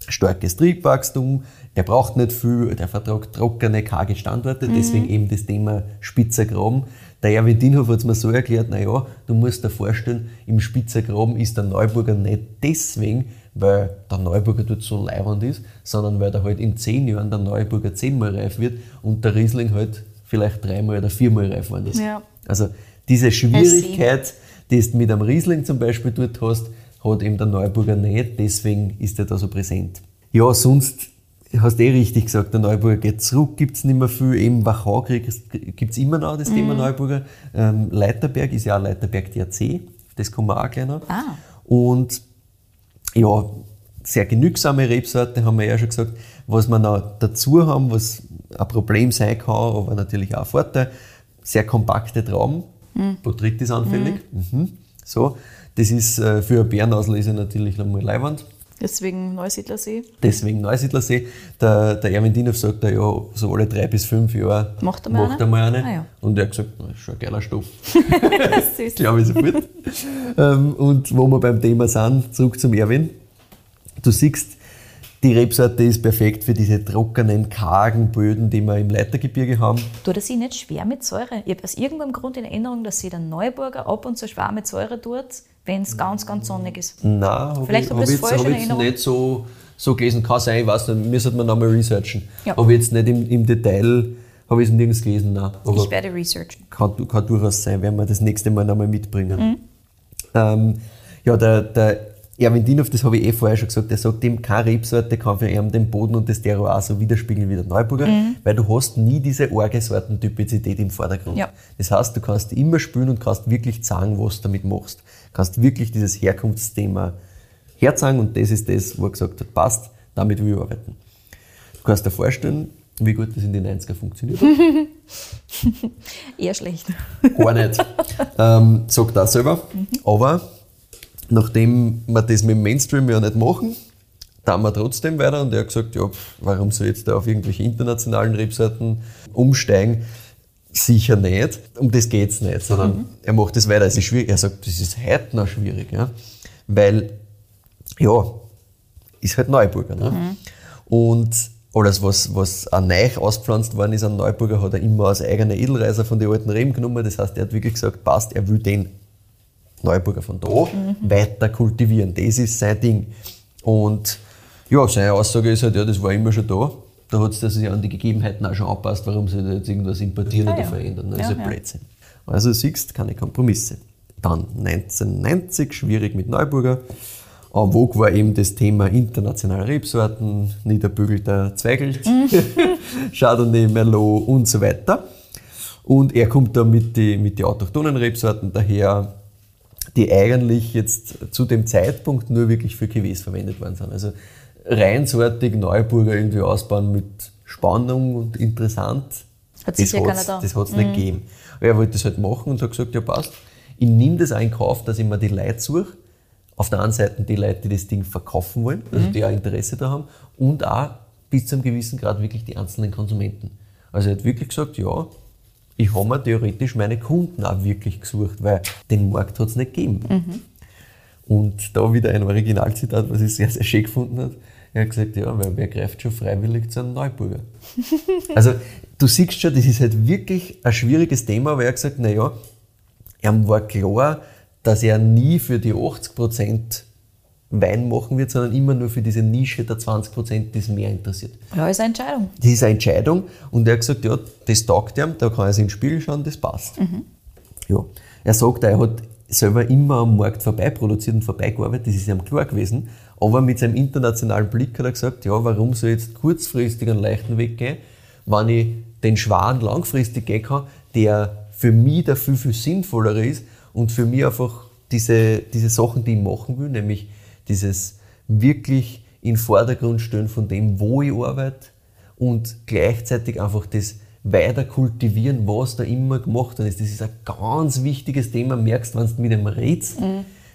starkes Triebwachstum, der braucht nicht viel, der vertragt trockene, karge Standorte, deswegen eben das Thema spitzer Graben. Der Erwin Dienhoff hat es mir so erklärt, naja, du musst dir vorstellen, im spitzer Graben ist der Neuburger nicht deswegen, weil der Neuburger dort so leibend ist, sondern weil da halt in zehn Jahren der Neuburger zehnmal reif wird und der Riesling halt vielleicht dreimal oder viermal reif worden ist. Ja. Also diese Schwierigkeit, die du mit einem Riesling zum Beispiel dort hast, hat eben der Neuburger nicht, deswegen ist er da so präsent. Ja, sonst hast du eh richtig gesagt, der Neuburger geht zurück, gibt es nicht mehr viel. Eben Wachau gibt es immer noch das Thema Neuburger. Ähm, Leiterberg ist ja auch Leiterberg DRC, das kommen wir auch gleich noch. Ah. Und ja, sehr genügsame Rebsorte, haben wir ja schon gesagt. Was wir noch dazu haben, was ein Problem sein kann, aber natürlich auch ein Vorteil, sehr kompakte Trauben, Botrytis anfällig. Mhm. So, das ist äh, für eine Bärenauslese natürlich einmal leiwand. Deswegen Neusiedlersee. Deswegen Neusiedlersee. Der, der Erwin sagt, er, ja, so alle drei bis fünf Jahre Macht er mal macht eine? er mal eine. Ah, ja. Und er hat gesagt, na, ist schon ein geiler Stoff. (laughs) (laughs) Süß. glaube ich sofort. ähm, und wo wir beim Thema sind, zurück zum Erwin. Du siehst, die Rebsorte ist perfekt für diese trockenen, kargen Böden, die wir im Leitergebirge haben. Tut er sich nicht schwer mit Säure? Ich habe aus irgendeinem Grund in Erinnerung, dass sich der Neuburger ab und zu schwer mit Säure tut, wenn es ganz, ganz sonnig ist. Nein, habe Vielleicht ich, habe hab ich hab ich Erinnerung. nicht so, so gelesen. Kann sein, ich weiß nicht, müsste man nochmal researchen. Ja. Ich jetzt nicht im, im Detail, habe ich es nirgends gelesen. Nein. Aber Ich werde researchen. kann, kann durchaus sein, werden wir das nächste Mal nochmal mitbringen. Mhm. Ähm, ja, der, der Erwin Dienhoff, das habe ich eh vorher schon gesagt, der sagt ihm, keine Rebsorte kann für ihn den Boden und das Terroir so widerspiegeln wie der Neuburger, weil du hast nie diese arge Sortentypizität im Vordergrund. Ja. Das heißt, du kannst immer spülen und kannst wirklich sagen, was du damit machst. Du kannst wirklich dieses Herkunftsthema herzeigen und das ist das, wo er gesagt hat, passt, damit will ich arbeiten. Du kannst dir vorstellen, wie gut das in den 90er funktioniert hat. (laughs) Eher schlecht. Gar nicht. (laughs) ähm, sagt er selber. Aber nachdem wir das mit dem Mainstream ja nicht machen, tun wir trotzdem weiter. Und er hat gesagt, ja, warum soll ich jetzt da auf irgendwelche internationalen Rebsorten umsteigen? Sicher nicht. Um das geht es nicht, sondern er macht das weiter. Es ist schwierig. Er sagt, das ist heute noch schwierig. Ja? Weil, ja, ist halt Neuburger. Ne? Und alles, was, was auch neu auspflanzt worden ist an Neuburger, hat er immer als eigener Edelreiser von den alten Reben genommen. Das heißt, er hat wirklich gesagt, passt, er will den Neuburger von da weiter kultivieren. Das ist sein Ding. Und ja, seine Aussage ist halt, ja, das war immer schon da. Da hat es sich an die Gegebenheiten auch schon angepasst, warum sie jetzt irgendwas importieren Ah, oder ja. verändern. Das Ja, ist ein ja. Blödsinn. Also siehst, keine Kompromisse. Dann 1990, schwierig mit Neuburger. En vogue war eben das Thema internationale Rebsorten, niederbügelter Zweigelt, (laughs) Chardonnay, Merlot und so weiter. Und er kommt da mit den mit die autochthonen Rebsorten daher, die eigentlich jetzt zu dem Zeitpunkt nur wirklich für Cuvées verwendet worden sind. Also reinsortig Neuburger irgendwie ausbauen mit Spannung und interessant. Hat da. Das hat es nicht gegeben. Aber er wollte das halt machen und hat gesagt, ja passt. Ich nehme das auch in Kauf, dass ich mir die Leute suche. Auf der einen Seite die Leute, die das Ding verkaufen wollen, also die auch Interesse da haben, und auch bis zu einem gewissen Grad wirklich die einzelnen Konsumenten. Also er hat wirklich gesagt, ja, ich habe mir theoretisch meine Kunden auch wirklich gesucht, weil den Markt hat es nicht gegeben. Und da wieder ein Originalzitat, was ich sehr, sehr schön gefunden habe. Er hat gesagt, ja, weil wer greift schon freiwillig zu einem Neuburger? (laughs) also du siehst schon, das ist halt wirklich ein schwieriges Thema, aber er hat gesagt, naja, ihm war klar, dass er nie für die 80% Wein machen wird, sondern immer nur für diese Nische der 20%, die es mehr interessiert. Ja, ist eine Entscheidung. Das ist eine Entscheidung und er hat gesagt, ja, das taugt ihm, da kann er sich ins Spiel schauen, das passt. Ja. Er sagt, er hat selber immer am Markt vorbei produziert und vorbeigearbeitet, das ist ihm klar gewesen, aber mit seinem internationalen Blick hat er gesagt, ja, warum soll ich jetzt kurzfristig einen leichten Weg gehen, wenn ich den schweren langfristig gehen kann, der für mich der viel, viel sinnvollere ist und für mich einfach diese, diese Sachen, die ich machen will, nämlich dieses wirklich in Vordergrund stellen von dem, wo ich arbeite und gleichzeitig einfach das weiter kultivieren, was da immer gemacht worden ist. Das ist ein ganz wichtiges Thema, merkst, wenn du mit dem redest,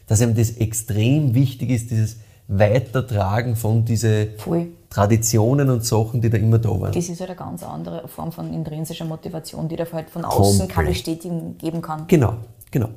dass ihm das extrem wichtig ist, dieses Weitertragen von diesen. Traditionen und Sachen, die da immer da waren. Das ist halt eine ganz andere Form von intrinsischer Motivation, die dir halt von außen keine Komplett. Bestätigung geben kann. Genau, genau.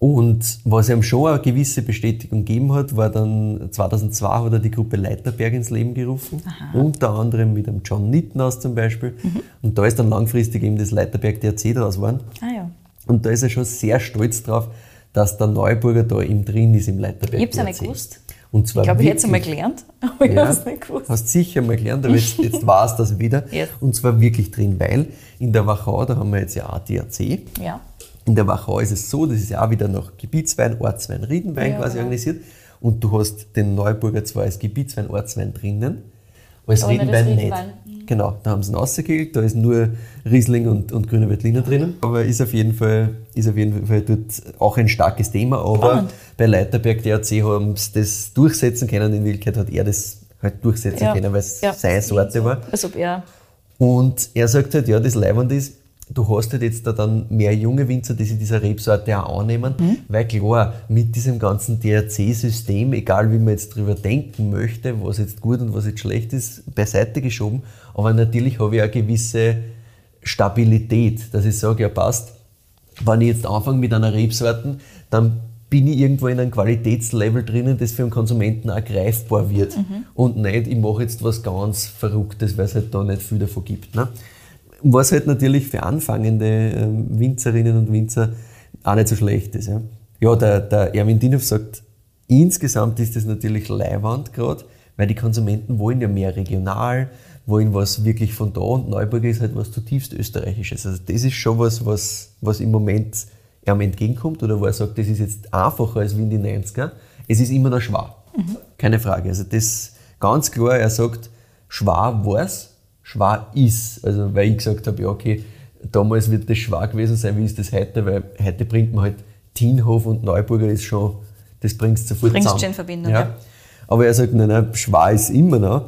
Und was ihm schon eine gewisse Bestätigung gegeben hat, war dann 2002 hat er die Gruppe Leiterberg ins Leben gerufen, unter anderem mit dem John Nittenhaus zum Beispiel. Und da ist dann langfristig eben das Leiterberg DRC daraus geworden. Ah ja. Und da ist er schon sehr stolz drauf, dass der Neuburger da eben drin ist im Leiterberg Ich ja DRC. nicht gewusst. Und zwar Ich glaube, ich hätte es einmal gelernt, (laughs) aber ich ja, habe es nicht gewusst. Hast sicher mal gelernt, aber jetzt, jetzt (laughs) war es das wieder. Yes. Und zwar wirklich drin, weil in der Wachau, da haben wir jetzt ja auch DRC. Ja. In der Wachau ist es so, das ist ja auch wieder nach Gebietswein, Ortswein, Riedenwein Ja, quasi organisiert. Und du hast den Neuburger zwar als Gebietswein, Ortswein drinnen, als Aber Riedenwein nicht. Riedenwein. Genau, da haben sie ihn rausgekegelt, da ist nur Riesling und, und grüne Veltliner drinnen. Aber ist auf jeden Fall, ist auf jeden Fall dort auch ein starkes Thema. Aber Spannend. bei Leiterberg DRC haben sie das durchsetzen können. In Wirklichkeit hat er das halt durchsetzen Ja. können, weil es Ja. seine Sorte war. Als ob er Und er sagt halt, ja, das Leibende ist, du hast halt jetzt da dann mehr junge Winzer, die sich dieser Rebsorte auch annehmen, weil klar, mit diesem ganzen DRC-System, egal wie man jetzt drüber denken möchte, was jetzt gut und was jetzt schlecht ist, beiseite geschoben, aber natürlich habe ich eine gewisse Stabilität, dass ich sage, ja passt, wenn ich jetzt anfange mit einer Rebsorten, dann bin ich irgendwo in einem Qualitätslevel drinnen, das für den Konsumenten auch greifbar wird. Und nicht, ich mache jetzt was ganz Verrücktes, weil es halt da nicht viel davon gibt. Ne? Was halt natürlich für anfangende ähm, Winzerinnen und Winzer auch nicht so schlecht ist. Ja, ja der, der Erwin Dinhoff sagt, insgesamt ist das natürlich Leihwand gerade, weil die Konsumenten wollen ja mehr regional, wollen was wirklich von da und Neuburger ist halt was zutiefst Österreichisches. Also das ist schon was, was, was im Moment ihm entgegenkommt oder wo er sagt, das ist jetzt einfacher als wie in den 90er. Es ist immer noch schwer. Keine Frage. Also das ganz klar, er sagt, schwer war's, schwer ist. Also weil ich gesagt habe, ja okay, damals wird das schwer gewesen sein, wie ist das heute, weil heute bringt man halt Tienhof und Neuburger ist schon, das bringt es sofort Bringt's zusammen. in Verbindung, Ja. ja. Aber er sagt, nein, nein, schwer ist immer noch.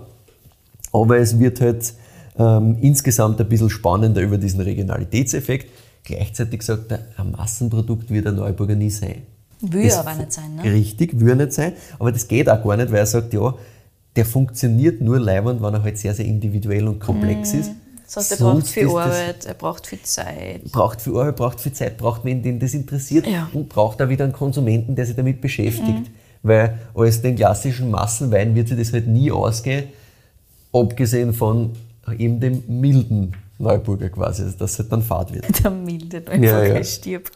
Aber es wird halt ähm, insgesamt ein bisschen spannender über diesen Regionalitätseffekt. Gleichzeitig sagt er, ein Massenprodukt wird ein Neuburger nie sein. will Das aber nicht sein. Ne? Richtig, will er nicht sein. Aber das geht auch gar nicht, weil er sagt, ja, der funktioniert nur leibend, wenn er halt sehr, sehr individuell und komplex ist. Das heißt, er Sonst braucht viel Arbeit, er braucht viel Zeit. braucht viel Arbeit, braucht viel Zeit, braucht wen, den das interessiert Ja. und braucht auch wieder einen Konsumenten, der sich damit beschäftigt. Weil als den klassischen Massenwein wird sich das halt nie ausgehen, abgesehen von eben dem milden Neuburger quasi, also dass es halt dann fad wird. (laughs) Der milde Ja, ja. ja, stirbt.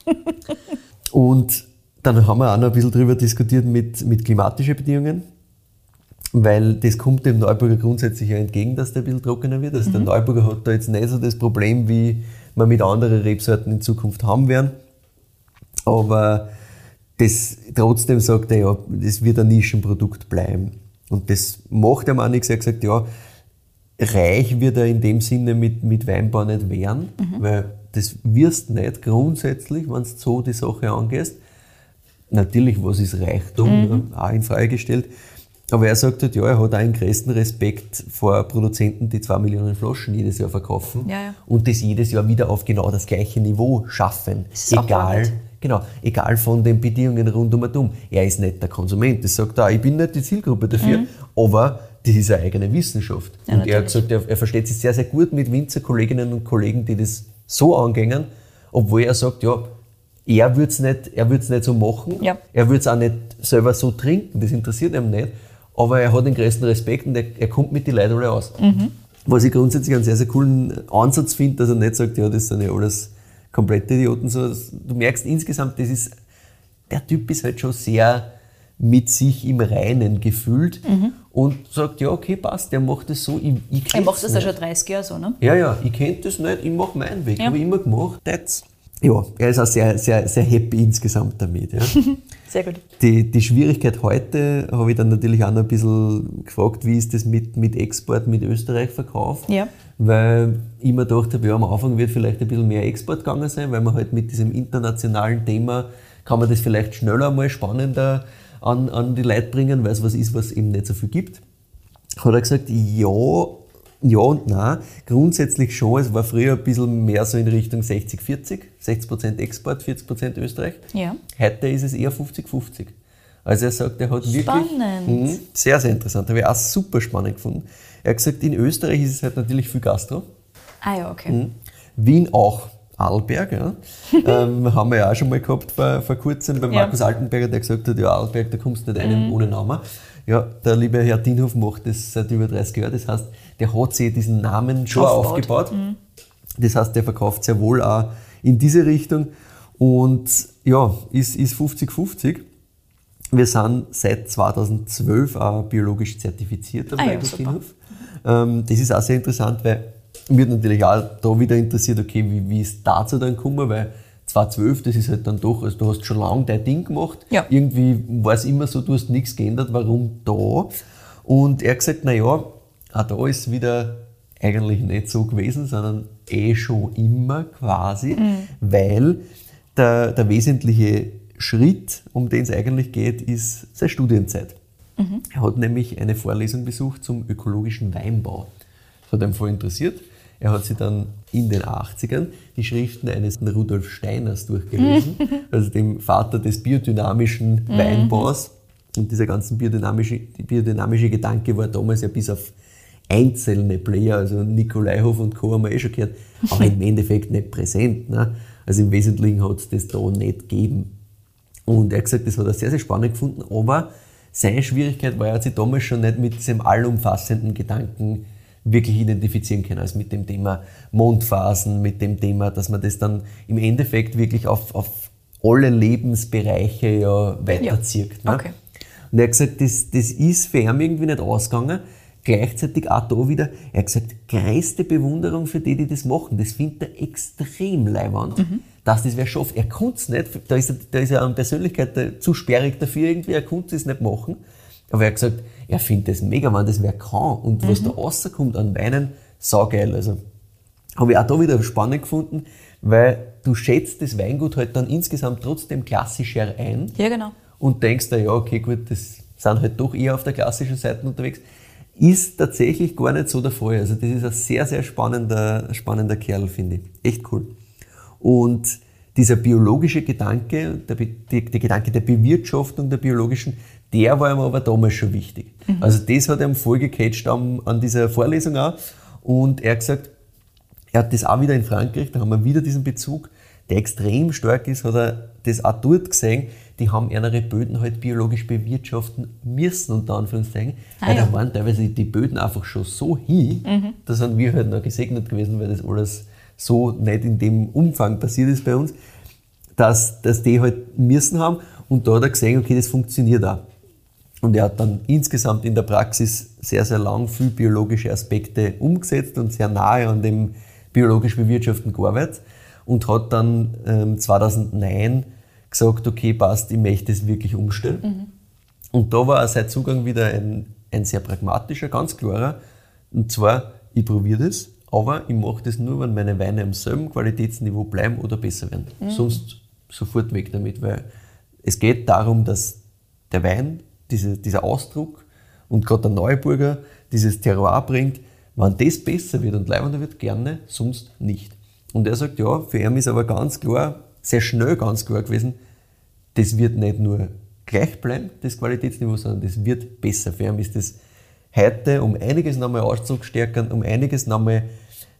Und dann haben wir auch noch ein bisschen darüber diskutiert mit, mit klimatischen Bedingungen. Weil das kommt dem Neuburger grundsätzlich ja entgegen, dass der ein bisschen trockener wird. Also der Neuburger hat da jetzt nicht so das Problem, wie wir mit anderen Rebsorten in Zukunft haben werden. Aber das, trotzdem sagt er ja, das wird ein Nischenprodukt bleiben. Und das macht ihm auch nichts. Er hat gesagt, ja, reich wird er in dem Sinne mit, mit Weinbau nicht werden, weil das wirst nicht grundsätzlich, wenn du so die Sache angehst. Natürlich, was ist Reichtum, ja, auch in Frage gestellt. Aber er sagt halt, ja, er hat auch den größten Respekt vor Produzenten, die zwei Millionen Flaschen jedes Jahr verkaufen Ja, ja. und das jedes Jahr wieder auf genau das gleiche Niveau schaffen. Egal, genau, egal von den Bedingungen rund um und um. Er ist nicht der Konsument. Das sagt er, ich bin nicht die Zielgruppe dafür, aber das ist eine eigene Wissenschaft. Mhm. Ja, und er hat natürlich. gesagt, er, er versteht sich sehr, sehr gut mit Winzerkolleginnen und Kollegen, die das so angehen, obwohl er sagt, ja, er würde es nicht, er nicht so machen, Ja. er würde es auch nicht selber so trinken, das interessiert ihn nicht, aber er hat den größten Respekt und er, er kommt mit den Leuten alle aus. Was ich grundsätzlich einen sehr, sehr coolen Ansatz finde, dass er nicht sagt, ja, das sind ja alles komplette Idioten. So, das- du merkst insgesamt, das ist, der Typ ist halt schon sehr mit sich im Reinen gefühlt und sagt, ja, okay, passt, der macht das so, ich, ich Er macht das ja schon 30 Jahre so, ne? Ja, ja, ich kenne das nicht, ich mache meinen Weg. Ja. Habe ich immer gemacht, that's. Ja, er ist auch sehr, sehr, sehr happy insgesamt damit. Ja. (laughs) Sehr gut. Die, die Schwierigkeit heute habe ich dann natürlich auch noch ein bisschen gefragt, wie ist das mit, mit Export, mit Österreich Verkauf? Ja. Weil ich mir gedacht habe, ja, am Anfang wird vielleicht ein bisschen mehr Export gegangen sein, weil man halt mit diesem internationalen Thema kann man das vielleicht schneller mal spannender an, an die Leute bringen, weil es was ist, was eben nicht so viel gibt. Hat er gesagt, ja, ja und nein. Grundsätzlich schon, es war früher ein bisschen mehr so in Richtung 60-40, 60% Export, 40% Österreich. Ja. Heute ist es eher 50-50. Also er sagt, er hat wirklich... Spannend. Mhm, sehr, sehr interessant. Habe ich auch super spannend gefunden. Er hat gesagt, in Österreich ist es halt natürlich viel Gastro. Ah ja, okay. Mhm. Wien auch. Arlberg, ja. (laughs) ähm, haben wir ja auch schon mal gehabt vor, vor kurzem bei Ja. Markus Altenberger, der gesagt hat, ja, Arlberg, da kommst du nicht rein ohne Namen. Ja, der liebe Herr Dienhoff macht das seit über 30 Jahren. Das heißt, der hat sich diesen Namen schon Aufgebaut. aufgebaut. Das heißt, der verkauft sehr wohl auch in diese Richtung. Und ja, ist, ist 50-50. Wir sind seit 2012 auch biologisch zertifiziert am Ah ja. Ähm, das ist auch sehr interessant, weil mich natürlich auch da wieder interessiert, okay, wie, wie ist dazu dann gekommen, weil 2012, das ist halt dann doch, also du hast schon lange dein Ding gemacht. Ja. Irgendwie war es immer so, du hast nichts geändert, warum da? Und er hat gesagt, naja, auch da ist wieder eigentlich nicht so gewesen, sondern eh schon immer quasi, weil der, der wesentliche Schritt, um den es eigentlich geht, ist seine Studienzeit. Er hat nämlich eine Vorlesung besucht zum ökologischen Weinbau. Das hat ihn voll interessiert. Er hat sich dann in den 80ern die Schriften eines Rudolf Steiners durchgelesen, (laughs) also dem Vater des biodynamischen Weinbaus. Und dieser ganze biodynamische, biodynamische Gedanke war damals ja bis auf einzelne Player, also Nikolaihof und Co. haben wir eh schon gehört, aber im (laughs) Endeffekt nicht präsent. Ne? Also im Wesentlichen hat es das da nicht gegeben. Und er hat gesagt, das hat er sehr, sehr spannend gefunden, aber seine Schwierigkeit war, er hat sich damals schon nicht mit diesem allumfassenden Gedanken wirklich identifizieren können, also mit dem Thema Mondphasen, mit dem Thema, dass man das dann im Endeffekt wirklich auf, auf alle Lebensbereiche ja weiterzieht. Ne? okay. Und er hat gesagt, das, das ist für ihn irgendwie nicht ausgegangen. Gleichzeitig auch da wieder, er hat gesagt, größte Bewunderung für die, die das machen. Das findet er extrem leibend, dass das wer schafft. Er konnte es nicht, da ist, er, da ist er an Persönlichkeit da- zu sperrig dafür irgendwie, er konnte es nicht machen. Aber er hat gesagt, er findet das mega, wenn das wer kann. Und was da rauskommt an Weinen, saugeil. Also habe ich auch da wieder spannend gefunden, weil du schätzt das Weingut halt dann insgesamt trotzdem klassischer ein Ja, genau. und denkst da, ja, okay, gut, das sind halt doch eher auf der klassischen Seite unterwegs. Ist tatsächlich gar nicht so der Fall. Also, das ist ein sehr, sehr spannender, spannender Kerl, finde ich. Echt cool. Und dieser biologische Gedanke, der, die, der Gedanke der Bewirtschaftung der biologischen, der war ihm aber damals schon wichtig. Also, das hat ihm voll gecatcht an, an dieser Vorlesung auch. Und er hat gesagt, er hat das auch wieder in Frankreich, da haben wir wieder diesen Bezug, der extrem stark ist, hat er das auch dort gesehen, die haben ihre Böden halt biologisch bewirtschaften müssen, unter Anführungszeichen, Ah, weil ja. da waren teilweise die Böden einfach schon so hin, da sind wir halt noch gesegnet gewesen, weil das alles so nicht in dem Umfang passiert ist bei uns, dass, dass die halt müssen haben und da hat er gesehen, okay, das funktioniert auch. Und er hat dann insgesamt in der Praxis sehr, sehr lang viel biologische Aspekte umgesetzt und sehr nahe an dem biologisch Bewirtschaften gearbeitet und hat dann ähm, 2009 gesagt, okay, passt, ich möchte es wirklich umstellen. Mhm. Und da war sein Zugang wieder ein, ein sehr pragmatischer, ganz klarer. Und zwar, ich probiere das, aber ich mache das nur, wenn meine Weine am selben Qualitätsniveau bleiben oder besser werden. Mhm. Sonst sofort weg damit, weil es geht darum, dass der Wein, diese, dieser Ausdruck und gerade der Neuburger dieses Terroir bringt, wenn das besser wird und leibender wird, gerne, sonst nicht. Und er sagt, ja, für ihn ist aber ganz klar, sehr schnell ganz klar gewesen, das wird nicht nur gleich bleiben, das Qualitätsniveau, sondern das wird besser. Für ihn ist das heute um einiges nochmal auszugstärken, um einiges nochmal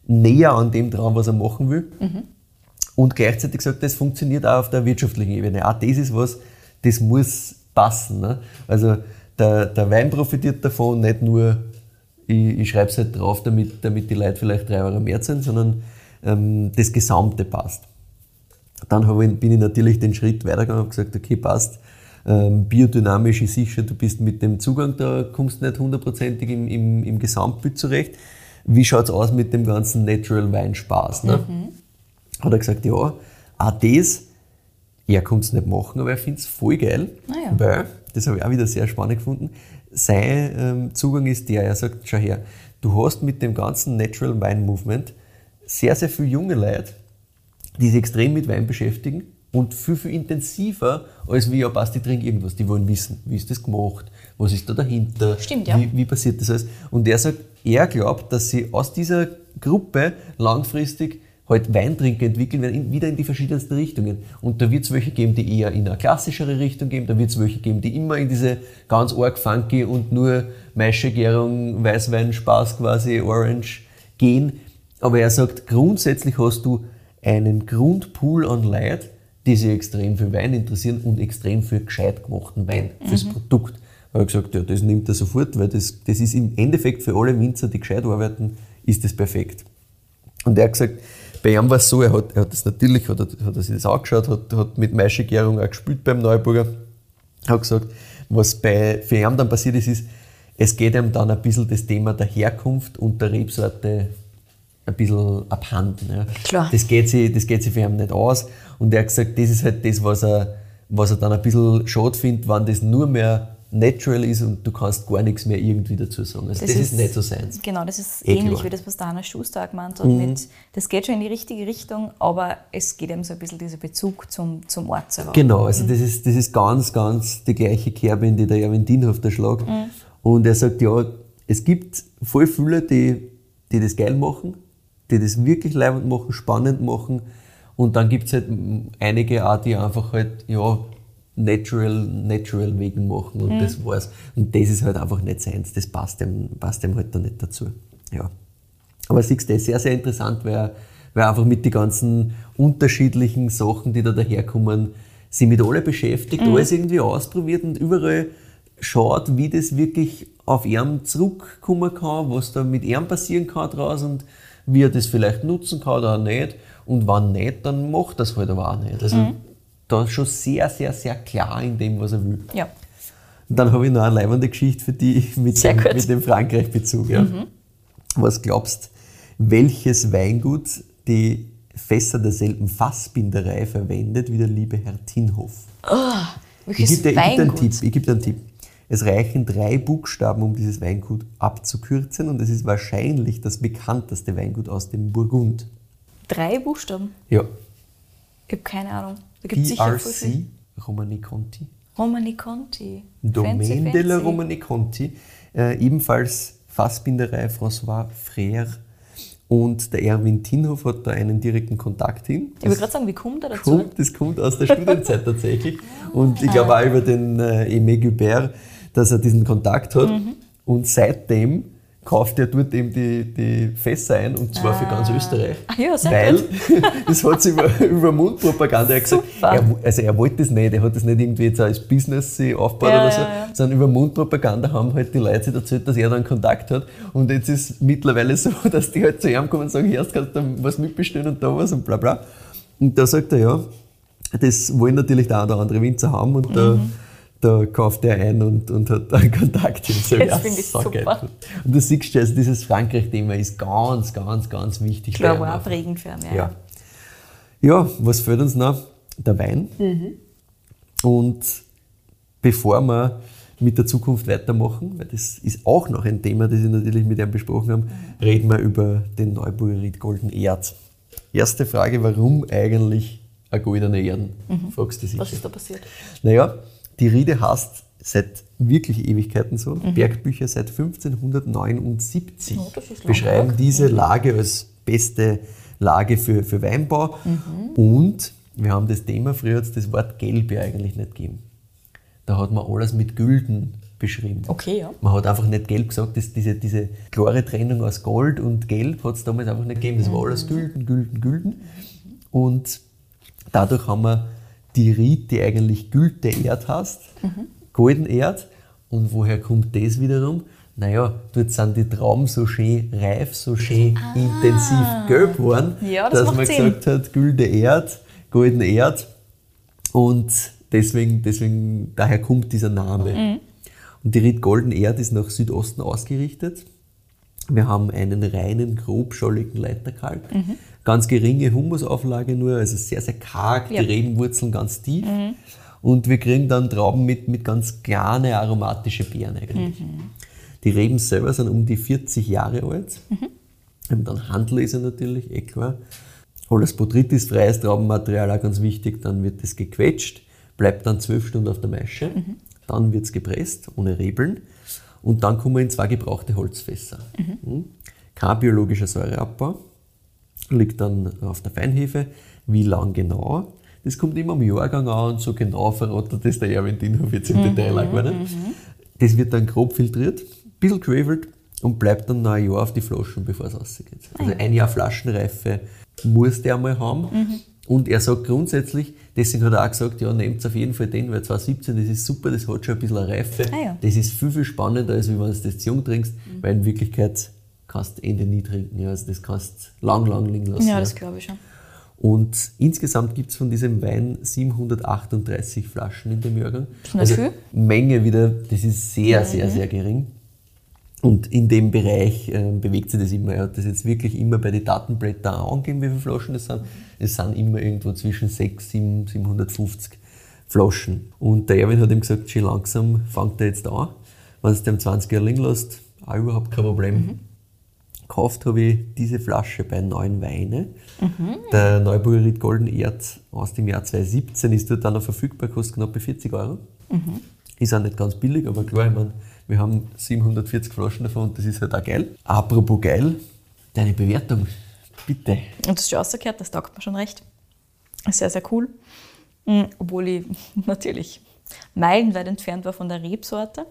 näher an dem dran, was er machen will. Mhm. Und gleichzeitig gesagt, das funktioniert auch auf der wirtschaftlichen Ebene. Auch das ist was, das muss passen. Ne? Also der, der Wein profitiert davon, nicht nur, ich, ich schreibe es halt drauf, damit, damit die Leute vielleicht drei Euro mehr sind, sondern ähm, das Gesamte passt. Dann ich, bin ich natürlich den Schritt weitergegangen und gesagt, okay, passt. Ähm, biodynamisch ist sicher, du bist mit dem Zugang, da kommst du nicht hundertprozentig im, im, im Gesamtbild zurecht. Wie schaut es aus mit dem ganzen Natural Weinspaß? Ne? Mhm. Hat er gesagt, ja, auch das, er konnte es nicht machen, aber er findet es voll geil, ah ja. weil, das habe ich auch wieder sehr spannend gefunden, sein ähm, Zugang ist der, er sagt, schau her, du hast mit dem ganzen Natural Wine Movement sehr, sehr viele junge Leute, die sich extrem mit Wein beschäftigen und viel, viel intensiver als wie, ja, passt, die trinken irgendwas. Die wollen wissen, wie ist das gemacht, was ist da dahinter, Stimmt, ja. wie, wie passiert das alles. Und er sagt, er glaubt, dass sie aus dieser Gruppe langfristig halt Weintrinker entwickeln werden, wieder in die verschiedensten Richtungen. Und da wird es welche geben, die eher in eine klassischere Richtung gehen, da wird es welche geben, die immer in diese ganz arg funky und nur Maischegärung, Weißwein, Spaß quasi, Orange gehen. Aber er sagt, grundsätzlich hast du einen Grundpool an Leid, die sich extrem für Wein interessieren und extrem für gescheit gemachten Wein, mhm. fürs Produkt. Da habe ich gesagt, ja, das nimmt er sofort, weil das, das ist im Endeffekt für alle Winzer, die gescheit arbeiten, ist das perfekt. Und er hat gesagt, bei ihm war es so, er hat, er hat das natürlich, hat, hat er sich das angeschaut, hat, hat mit Maischegärung auch gespielt beim Neuburger, hat gesagt, was bei, für ihn dann passiert ist, ist, es geht ihm dann ein bisschen das Thema der Herkunft und der Rebsorte ein bisschen abhanden. Ja. Klar. Das geht, sich, das geht sich für ihn nicht aus. Und er hat gesagt, das ist halt das, was er, was er dann ein bisschen schade findet, wenn das nur mehr natural ist und du kannst gar nichts mehr irgendwie dazu sagen. Also das, das ist, ist, nicht so seins. Genau, das ist eh ähnlich klar. wie das, was Dana Schuster gemeint hat. Mhm. Mit, das geht schon in die richtige Richtung, aber es geht eben so ein bisschen dieser Bezug zum, zum Ort selber. Genau, also mhm. das, ist, das ist ganz, ganz die gleiche Kerbe, in die der Erwin Dienhoff da schlägt. Mhm. Und er sagt, ja, es gibt voll viele, die, die das geil machen, die das wirklich leibend machen, spannend machen. Und dann gibt es halt einige auch, die einfach halt, ja, natural, natural wegen machen und mhm. das war's. Und das ist halt einfach nicht seins, das passt dem, passt dem halt da nicht dazu. Ja. Aber siehst du, das ist sehr, sehr interessant, weil, weil einfach mit den ganzen unterschiedlichen Sachen, die da daherkommen, sich mit alle beschäftigt, mhm. alles irgendwie ausprobiert und überall schaut, wie das wirklich auf ihn zurückkommen kann, was da mit ihm passieren kann draus und wie er das vielleicht nutzen kann oder nicht. Und wenn nicht, dann macht das halt aber auch nicht. Also mhm. da ist schon sehr, sehr, sehr klar in dem, was er will. Ja. Und dann habe ich noch eine leibende Geschichte für dich (laughs) mit, dem, mit dem Frankreich-Bezug. Ja. Mhm. Was glaubst welches Weingut die Fässer derselben Fassbinderei verwendet wie der liebe Herr Tinhoff? Oh, welches ich gebe dir, einen Tipp. Ich gebe dir einen Tipp. Es reichen drei Buchstaben, um dieses Weingut abzukürzen und es ist wahrscheinlich das bekannteste Weingut aus dem Burgund. Drei Buchstaben? Ja. Ich habe keine Ahnung. Da gibt PRC Romani Conti. Romani Conti. Domaine de la Romani Conti. Äh, ebenfalls Fassbinderei François Frère und der Erwin Tinhoff hat da einen direkten Kontakt hin. ich würde gerade sagen, wie kommt er dazu? Kommt, das kommt aus der Studienzeit tatsächlich. (laughs) Und ich glaube auch über den äh, Aimé Gubert, dass er diesen Kontakt hat. Mhm. Und seitdem kauft er dort eben die, die Fässer ein und zwar ah. für ganz ah. Österreich. Ah, ja, sehr weil, (laughs) das hat sie über, (laughs) über Mundpropaganda er gesagt. Er, also er wollte das nicht, er hat das nicht irgendwie jetzt als Business aufgebaut ja, oder so, ja, ja. sondern über Mundpropaganda haben halt die Leute sich erzählt, dass er dann Kontakt hat. Und jetzt ist es mittlerweile so, (laughs) dass die halt zu ihm kommen und sagen, erst kannst du was mitbestellen und da was und bla bla. Und da sagt er, ja, das wollen natürlich der andere Winzer haben und mhm. da da kauft er ein und, und hat einen (laughs) Kontakt. Das finde ich super. Und du siehst also dieses Frankreich-Thema ist ganz, ganz, ganz wichtig. Ich glaube auch prägend für ihn, ja. ja. Was fehlt uns noch? Der Wein. Mhm. Und bevor wir mit der Zukunft weitermachen, weil das ist auch noch ein Thema, das ich natürlich mit ihm besprochen habe, reden wir über den Neuburger Ried Golden Erd. Erste Frage, warum eigentlich ein goldener Erden? Mhm. Fragst du sicher. Was ist da passiert? Naja, die Riede heißt seit wirklich Ewigkeiten so. Mhm. Bergbücher seit 1579 oh, beschreiben lang. diese mhm. Lage als beste Lage für, für Weinbau. Mhm. Und wir haben das Thema, früher hat es das Wort Gelb ja eigentlich nicht gegeben. Da hat man alles mit Gülden beschrieben. Okay, ja. Man hat einfach nicht Gelb gesagt, dass diese, diese klare Trennung aus Gold und Gelb hat es damals einfach nicht gegeben. Das war alles Gülden, Gülden, Gülden. Und dadurch haben wir die Ried, die eigentlich Gülte Erd heißt, mhm. Golden Erd. Und woher kommt das wiederum? Naja, dort sind die Trauben so schön reif, so schön ah. intensiv gelb geworden, ja, das dass man Sinn. gesagt hat, Gülde Erd, Golden Erd. Und deswegen, deswegen, daher kommt dieser Name. Mhm. Und die Ried Golden Erd ist nach Südosten ausgerichtet. Wir haben einen reinen, grobscholligen Leiterkalk. Mhm. Ganz geringe Humusauflage nur, also sehr, sehr karg, ja. die Rebenwurzeln ganz tief. Mhm. Und wir kriegen dann Trauben mit, mit ganz kleinen aromatische Beeren eigentlich. Mhm. Die Reben selber sind um die 40 Jahre alt. Mhm. dann Handlese natürlich, eh klar. Alles botrytis-freies Traubenmaterial, auch ganz wichtig. Dann wird das gequetscht, bleibt dann zwölf Stunden auf der Maische. Mhm. Dann wird es gepresst, ohne Rebeln. Und dann kommen wir in zwei gebrauchte Holzfässer. Mhm. Hm? Kein biologischer Säureabbau, liegt dann auf der Feinhefe. Wie lang genau? Das kommt immer am Jahrgang an und so genau verrottet das der Erwin Dinhof jetzt im mhm. Detail. Mhm. Das wird dann grob filtriert, ein bisschen gravelt und bleibt dann noch ein Jahr auf die Flaschen, bevor es rausgeht. Also ah ein Jahr Flaschenreife muss der mal haben. Mhm. Und er sagt grundsätzlich, deswegen hat er auch gesagt, ja, nehmt auf jeden Fall den, weil 2017, das ist super, das hat schon ein bisschen eine Reife. Ah, ja. Das ist viel, viel spannender, als wenn du das zu jung trinkst, mhm. weil in Wirklichkeit kannst du Ende nie trinken. Ja. Also das kannst du lang, lang liegen lassen. Ja, das glaube ich schon. Und insgesamt gibt es von diesem Wein 738 Flaschen in dem Jahrgang. Also viel? Menge wieder, das ist sehr, mhm. sehr, sehr gering. Und in dem Bereich äh, bewegt sich das immer. Er hat das jetzt wirklich immer bei den Datenblättern angegeben, wie viele Flaschen das sind. Es sind immer irgendwo zwischen 6, 7, 750 Flaschen. Und der Erwin hat ihm gesagt, schon langsam fängt er jetzt an. Wenn es dem 20 Jahre liegen lässt, auch überhaupt kein Problem. Mhm. Gekauft habe ich diese Flasche bei Neuen Weine. Mhm. Der Neuburger Ried Golden Erd aus dem Jahr 2017 ist dort dann noch verfügbar, kostet knapp 40 Euro. Mhm. Ist auch nicht ganz billig, aber klar, ich meine, wir haben 740 Flaschen davon und das ist halt auch geil. Apropos geil, deine Bewertung, bitte. Und das ist schon rausgehört, das taugt mir schon recht. Sehr, sehr cool. Mhm, obwohl ich (laughs) natürlich meilenweit entfernt war von der Rebsorte.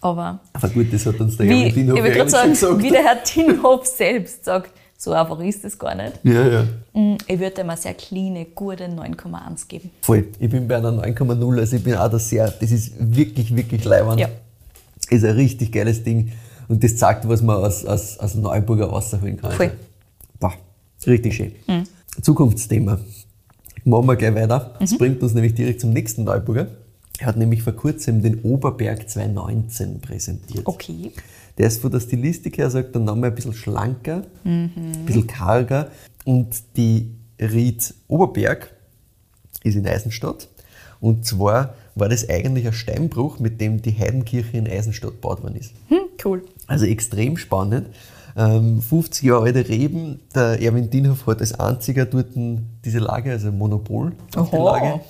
Aber, Aber gut, das hat uns der wie, Herr Tinhoff ich sagen, gesagt. Wie der Herr Tinhoff selbst sagt, so einfach ist es gar nicht. Ja, ja. Mm, ich würde ihm eine sehr kleine, gute 9,1 geben. Voll. Ich bin bei einer 9,0, also ich bin auch da sehr, das ist wirklich, wirklich leibend. Ja. Ist ein richtig geiles Ding und das zeigt, was man aus, aus, aus Neuburger rausholen kann. Voll. Also, boah, richtig schön. Mhm. Zukunftsthema. Machen wir gleich weiter. Das mhm. bringt uns nämlich direkt zum nächsten Neuburger. Er hat nämlich vor kurzem den Oberberg 2019 präsentiert. Okay. Der ist von der Stilistik her, sagt der Name, ein bisschen schlanker, mhm. ein bisschen karger. Und die Ried Oberberg ist in Eisenstadt. Und zwar war das eigentlich ein Steinbruch, mit dem die Heidenkirche in Eisenstadt gebaut worden ist. Hm, cool. Also extrem spannend. 50 ähm, Jahre alte Reben. Der Erwin Dienhoff hat als einziger dort diese Lage, also Monopol auf die Lage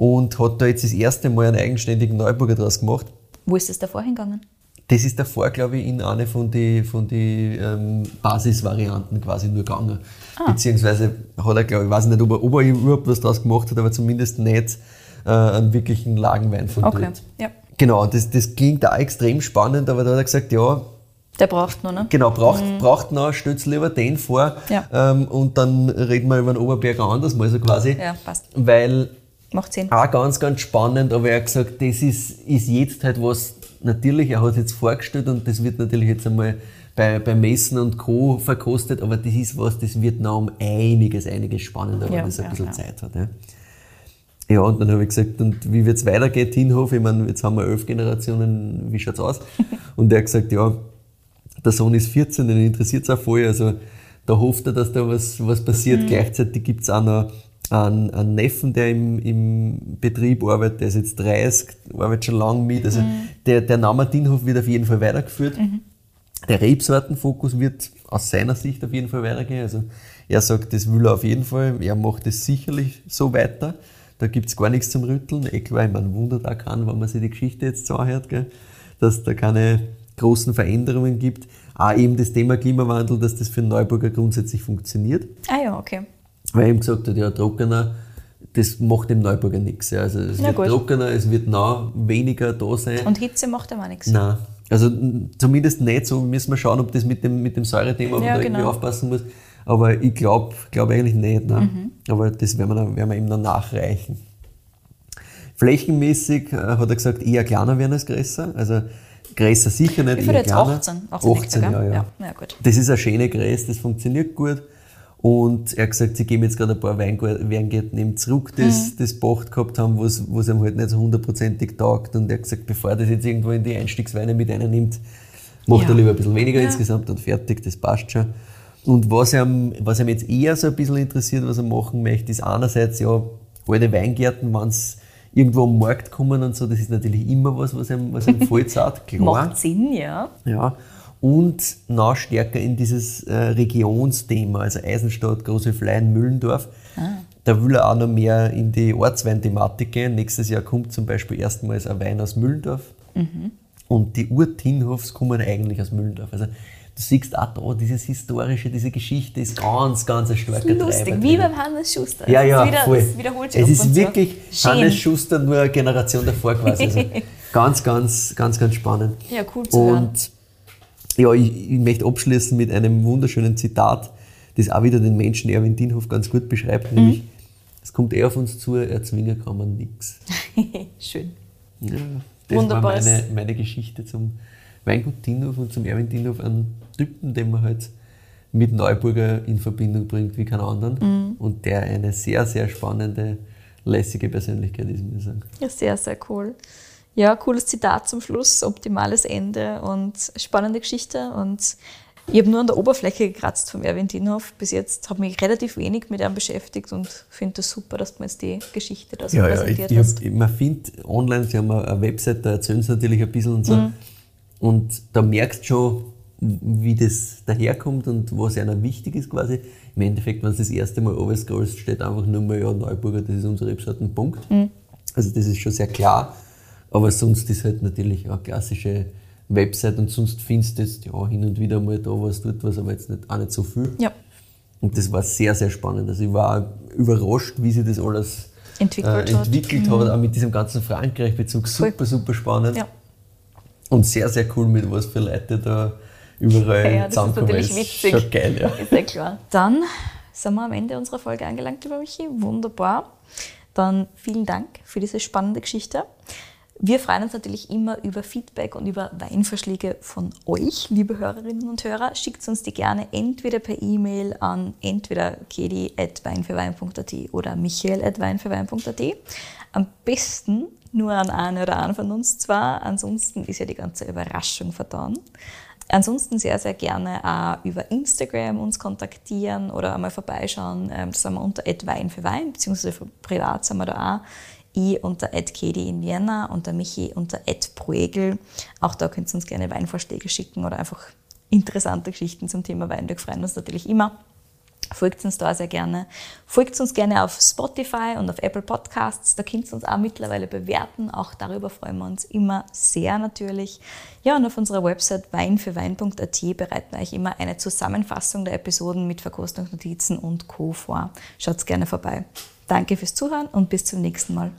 und hat da jetzt das erste Mal einen eigenständigen Neuburger draus gemacht. Wo ist das davor hingegangen? Das ist davor, glaube ich, in eine von den von die, ähm, Basisvarianten quasi nur gegangen. Ah. Beziehungsweise hat er, glaube ich, weiß nicht, ob er, ob er überhaupt was draus gemacht hat, aber zumindest nicht äh, einen wirklichen Lagenwein von okay. dort. Ja. Genau, das, das klingt auch extrem spannend, aber da hat er gesagt, ja, der braucht noch, ne? Genau, braucht, mhm. braucht noch, stellt lieber den vor ja. ähm, und dann reden wir über den Oberberger anders mal so quasi. Ja, passt. Weil Macht Sinn. Auch ganz, ganz spannend, aber er hat gesagt, das ist, ist jetzt halt was, natürlich, er hat es jetzt vorgestellt und das wird natürlich jetzt einmal bei, bei Messen und Co. verkostet, aber das ist was, das wird noch um einiges, einiges spannender, wenn ja, das ein ja, bisschen ja. Zeit hat. Ja. Ja, und dann habe ich gesagt, und wie wird es weitergehen, Tinhof? Ich meine, jetzt haben wir elf Generationen, wie schaut's aus? (laughs) Und er hat gesagt, ja, der Sohn ist 14, den interessiert es auch voll. Also da hofft er, dass da was, was passiert. Mhm. Gleichzeitig gibt es auch noch einen, einen Neffen, der im, im Betrieb arbeitet, der ist jetzt 30, arbeitet schon lange mit. Also mhm. der, der Name Dinhof wird auf jeden Fall weitergeführt. Mhm. Der Rebsortenfokus wird aus seiner Sicht auf jeden Fall weitergehen. Also er sagt, das will er auf jeden Fall. Er macht es sicherlich so weiter. Da gibt es gar nichts zum Rütteln. Eh klar, man wundert auch kann, wenn man sich die Geschichte jetzt so anhört, gell, dass da keine großen Veränderungen gibt. Auch eben das Thema Klimawandel, dass das für Neuburger grundsätzlich funktioniert. Ah ja, okay. Weil er ihm gesagt hat, ja, trockener, das macht dem Neuburger nichts. Ja. Also es Na wird gut. trockener, es wird noch weniger da sein. Und Hitze macht ihm auch nichts. Nein. Also zumindest nicht so. Müssen wir schauen, ob das mit dem, mit dem Säurethema, ob ja, man da genau. irgendwie aufpassen muss. Aber ich glaube glaub eigentlich nicht. Mhm. Aber das werden wir, werden wir ihm dann nachreichen. Flächenmäßig äh, hat er gesagt, eher kleiner werden als größer. Also größer sicher nicht. Wie viel jetzt? 18? 18, 18 ja, ja. ja. ja gut. Das ist ein schöner Gräs, das funktioniert gut. Und er hat gesagt, sie geben jetzt gerade ein paar Weingärten eben zurück, das, mhm. das Pacht gehabt haben, wo es ihm halt nicht so hundertprozentig taugt. Und er hat gesagt, bevor er das jetzt irgendwo in die Einstiegsweine mit einnimmt, macht ja. er lieber ein bisschen weniger ja. insgesamt und fertig, das passt schon. Und was ihm, was ihm jetzt eher so ein bisschen interessiert, was er machen möchte, ist einerseits ja alte Weingärten, wenn es irgendwo am Markt kommen und so, das ist natürlich immer was, was ihm, was ihm (laughs) voll zart, klar. Macht Sinn, ja. Ja und noch stärker in dieses äh, Regionsthema, also Eisenstadt, Große Fleien, Müllendorf. Ah. Da will er auch noch mehr in die Ortsweinthematik gehen. Nächstes Jahr kommt zum Beispiel erstmals ein Wein aus Müllendorf. Mhm. Und die Urtinhofs kommen eigentlich aus Müllendorf. Also du siehst auch da, dieses historische, diese Geschichte ist ganz, ganz ein starker Treiber. Lustig, wie beim Hannes Schuster. Ja, ja, wieder, voll. Das wiederholt sich Es ist wirklich so. Hannes Schuster nur eine Generation davor quasi. Also (laughs) ganz, ganz, ganz, ganz spannend. Ja, cool zu und hören ja, ich, ich möchte abschließen mit einem wunderschönen Zitat, das auch wieder den Menschen Erwin Dienhoff ganz gut beschreibt, mhm. nämlich, es kommt eher auf uns zu, erzwingen kann man nichts. (laughs) Schön. Ja, das Wunderbar. war meine, meine Geschichte zum Weingut Dienhoff und zum Erwin Dienhoff, einen Typen, den man halt mit Neuburger in Verbindung bringt wie keinen anderen mhm. und der eine sehr, sehr spannende, lässige Persönlichkeit ist, muss ich sagen. Ja, sehr, sehr cool. Ja, cooles Zitat zum Schluss, optimales Ende und spannende Geschichte. Und ich habe nur an der Oberfläche gekratzt vom Erwin Dienhoff. Bis jetzt habe ich mich relativ wenig mit ihm beschäftigt und finde es das super, dass du mir jetzt die Geschichte da so ja, präsentiert ja, ich, hast. Ich hab, man findet online, sie haben eine Website, da erzählen sie natürlich ein bisschen und so. Mhm. Und da merkst du schon, wie das daherkommt und was einer wichtig ist quasi. Im Endeffekt, wenn du das erste Mal overscrollst, steht einfach nur mal, ja, Neuburger, das ist unsere Rebsorten, Punkt. Mhm. Also das ist schon sehr klar. Aber sonst ist halt natürlich eine klassische Website und sonst findest du jetzt ja, hin und wieder mal da was, dort was, aber jetzt nicht, auch nicht so viel. Ja. Und das war sehr, sehr spannend. Also ich war überrascht, wie sich das alles entwickelt, äh, entwickelt hat, mhm. auch mit diesem ganzen Frankreich-Bezug. Super, super spannend. Ja. Und sehr, sehr cool, mit was für Leute da überall ja, ja, das zusammenkommen. Das ist natürlich witzig. Schon geil, ja. Ist ja klar. Dann sind wir am Ende unserer Folge angelangt, lieber Michi. Wunderbar. Dann vielen Dank für diese spannende Geschichte. Wir freuen uns natürlich immer über Feedback und über Weinvorschläge von euch, liebe Hörerinnen und Hörer. Schickt uns die gerne entweder per E-Mail an entweder kedi.weinfürwein.at oder michael.weinfürwein.at. Am besten nur an eine oder einen von uns zwar, ansonsten ist ja die ganze Überraschung vertan. Ansonsten sehr, sehr gerne auch über Instagram uns kontaktieren oder einmal vorbeischauen. Ähm, das sind wir unter Wein für Wein, beziehungsweise privat sind wir da auch ich unter @kedi in Vienna und der Michi unter @proegel. Auch da könnt ihr uns gerne Weinvorschläge schicken oder einfach interessante Geschichten zum Thema Wein. Wir freuen uns natürlich immer. Folgt uns da sehr gerne. Folgt uns gerne auf Spotify und auf Apple Podcasts. Da könnt ihr uns auch mittlerweile bewerten. Auch darüber freuen wir uns immer sehr natürlich. Ja, und auf unserer Website weinfürwein.at bereiten wir euch immer eine Zusammenfassung der Episoden mit Verkostungsnotizen und Co. vor. Schaut gerne vorbei. Danke fürs Zuhören und bis zum nächsten Mal.